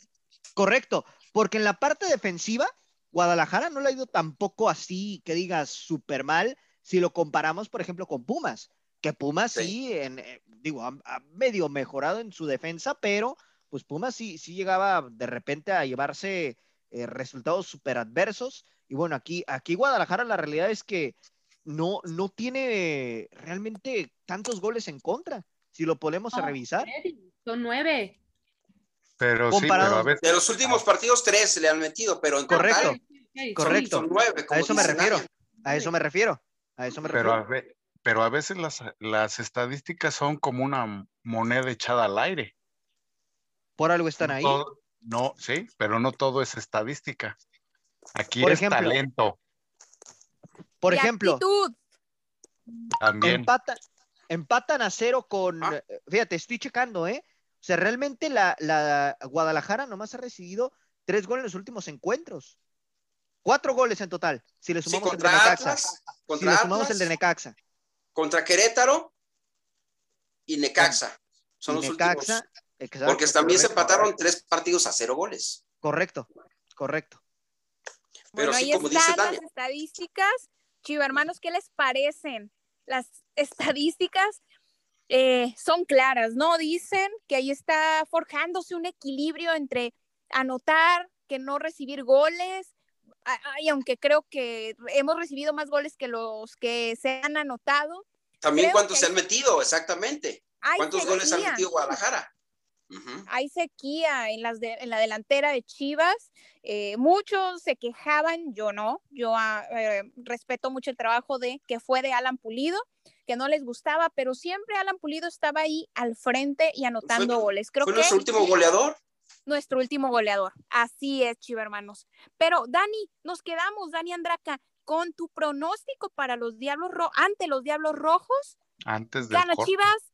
Correcto, porque en la parte defensiva, Guadalajara no le ha ido tampoco así, que digas, súper mal, si lo comparamos, por ejemplo, con Pumas, que Pumas sí, Sí. en, eh, digo, ha, ha medio mejorado en su defensa, pero pues Pumas sí, sí llegaba de repente a llevarse eh, resultados súper adversos. Y bueno, aquí, aquí Guadalajara la realidad es que no, no tiene realmente tantos goles en contra, si lo ponemos a No, revisar. Son nueve. Pero sí, Comparado- pero a veces. De los últimos partidos, tres le han metido, pero en Correcto. total Correcto. son nueve. como A eso me refiero, a eso me refiero, a eso me Pero a, ve- pero a veces las, las estadísticas son como una moneda echada al aire. Por algo están No ahí. todo- no, sí, pero no todo es estadística. Aquí Por es ejemplo, talento Por Y ejemplo, actitud. también. empatan, empatan a cero con, Ah. fíjate, estoy checando, ¿eh? O sea, realmente la, la Guadalajara nomás ha recibido tres goles en los últimos encuentros. Cuatro goles en total, si le Sí, sumamos el de Necaxa. Atlas, Si contra le sumamos Atlas, el de Necaxa. contra Querétaro y Necaxa. Son y los Necaxa, últimos. Porque también se empataron tres partidos a cero goles. Correcto, correcto. Pero bueno, sí, ahí como dice están Tania. las estadísticas. Chivo, hermanos, ¿qué les parecen? Las estadísticas eh, son claras, ¿no? Dicen que ahí está forjándose un equilibrio entre anotar, que no recibir goles. Ay, aunque creo que hemos recibido más goles que los que se han anotado. También cuántos se han metido, exactamente. ¿Cuántos goles ha sequía. metido Guadalajara? Hay sequía en, las de- en la delantera de Chivas. Eh, muchos se quejaban, yo no. Yo ah, eh, respeto mucho el trabajo de que fue de Alan Pulido, que no les gustaba, pero siempre Alan Pulido estaba ahí al frente y anotando Fue- goles. Creo Fue que nuestro último goleador. nuestro último goleador. Así es, Chiva hermanos. Pero Dani, nos quedamos, Dani Andraca, con tu pronóstico para los Diablos Rojos, ante los Diablos Rojos. Antes del Gana corte. Chivas,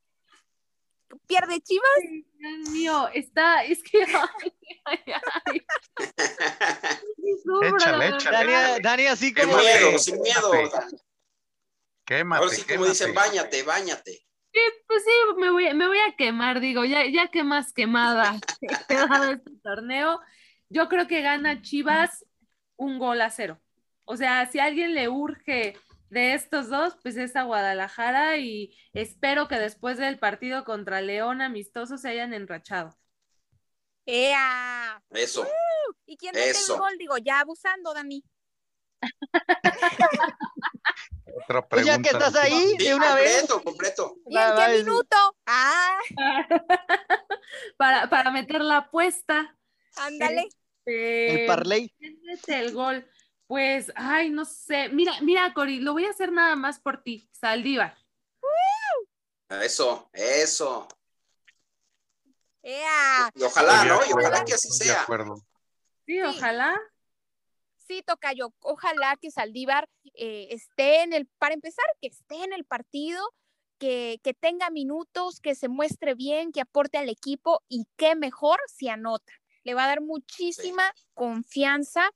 pierde Chivas. Dios mío, está, es que. Ay, ay, ay. Sufro, Échale, la échale. verdad. Dani, Dani así Sin como Quémate, miedo, sin miedo. quémate. Ahora sí, como dicen, bañate, bañate. Pues sí, me voy, me voy a quemar, digo, ya, ya que más quemada he quedado este torneo. Yo creo que gana Chivas un gol a cero. O sea, si a alguien le urge de estos dos, pues es a Guadalajara y espero que después del partido contra León amistoso se hayan enrachado. ¡Ea! Eso. ¿Y quién mete Eso. el gol? Digo, ya abusando, Dani. Otra Pues ya que pregunta. estás ahí, Sí, de una vez. completo, completo. ¿Y en qué minuto? Ah, para, para meter la apuesta. ándale. Eh, El parlay. ¿Quién mete el gol? Pues, ay, no sé. Mira, mira, Cori, lo voy a hacer nada más por ti. Saldívar. Eso, eso. ¡Ea! Y ojalá, ¿no? Y ojalá que así estoy de sea. acuerdo. Sí, ojalá. Sí, Tocayo. Ojalá que Saldívar eh, esté en el, para empezar, que esté en el partido, que, que tenga minutos, que se muestre bien, que aporte al equipo y qué mejor si anota. Le va a dar muchísima confianza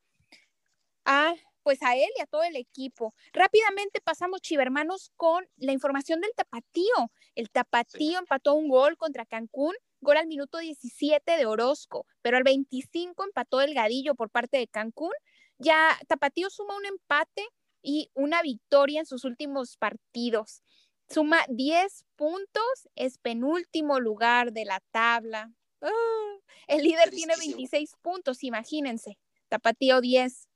a pues a él y a todo el equipo. Rápidamente pasamos, chivermanos, con la información del Tapatío. El Tapatío empató un gol contra Cancún, gol al minuto 17 de Orozco, pero al 25 empató Delgadillo por parte de Cancún. Ya Tapatío suma un empate y una victoria en sus últimos partidos. Suma 10 puntos, es penúltimo lugar de la tabla. Ah, el líder tiene Tristísimo. 26 puntos, imagínense. Tapatío 10.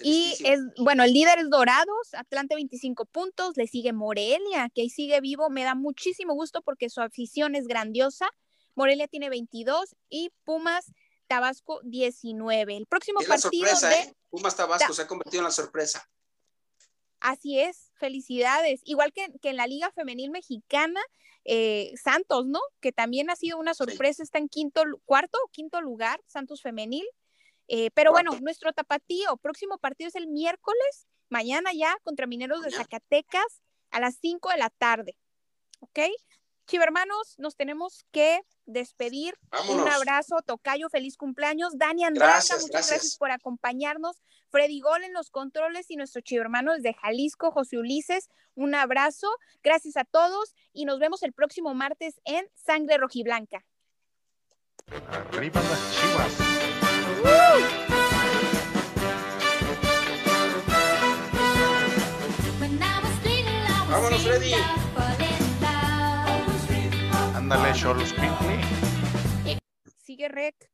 Y es, bueno, el líder es Dorados, Atlante 25 puntos, le sigue Morelia, que ahí sigue vivo, me da muchísimo gusto porque su afición es grandiosa. Morelia tiene 22 y Pumas Tabasco 19. El próximo Es la partido sorpresa, de... ¿eh? Pumas Tabasco Ta- se ha convertido en la sorpresa. Así es, felicidades. Igual que, que en la Liga Femenil Mexicana, eh, Santos, ¿no? Que también ha sido una sorpresa, está en quinto, cuarto o quinto lugar, Santos Femenil. Eh, pero bueno, nuestro tapatío, próximo partido es el miércoles, mañana ya, contra Mineros de. Zacatecas a las 5 de la tarde. ¿Ok? Chivermanos, nos tenemos que despedir. Vámonos. Un abrazo, Tocayo, feliz cumpleaños. Dani Andrada, Gracias, muchas gracias. gracias por acompañarnos. Freddy Gol en los controles y nuestro chivermano desde Jalisco, José Ulises. Un abrazo, gracias a todos y nos vemos el próximo martes en Sangre Rojiblanca. Arriba las chivas. When I was little, I was Vámonos, Freddy. Ándale, Cholos Pinkley. Sigue Rec.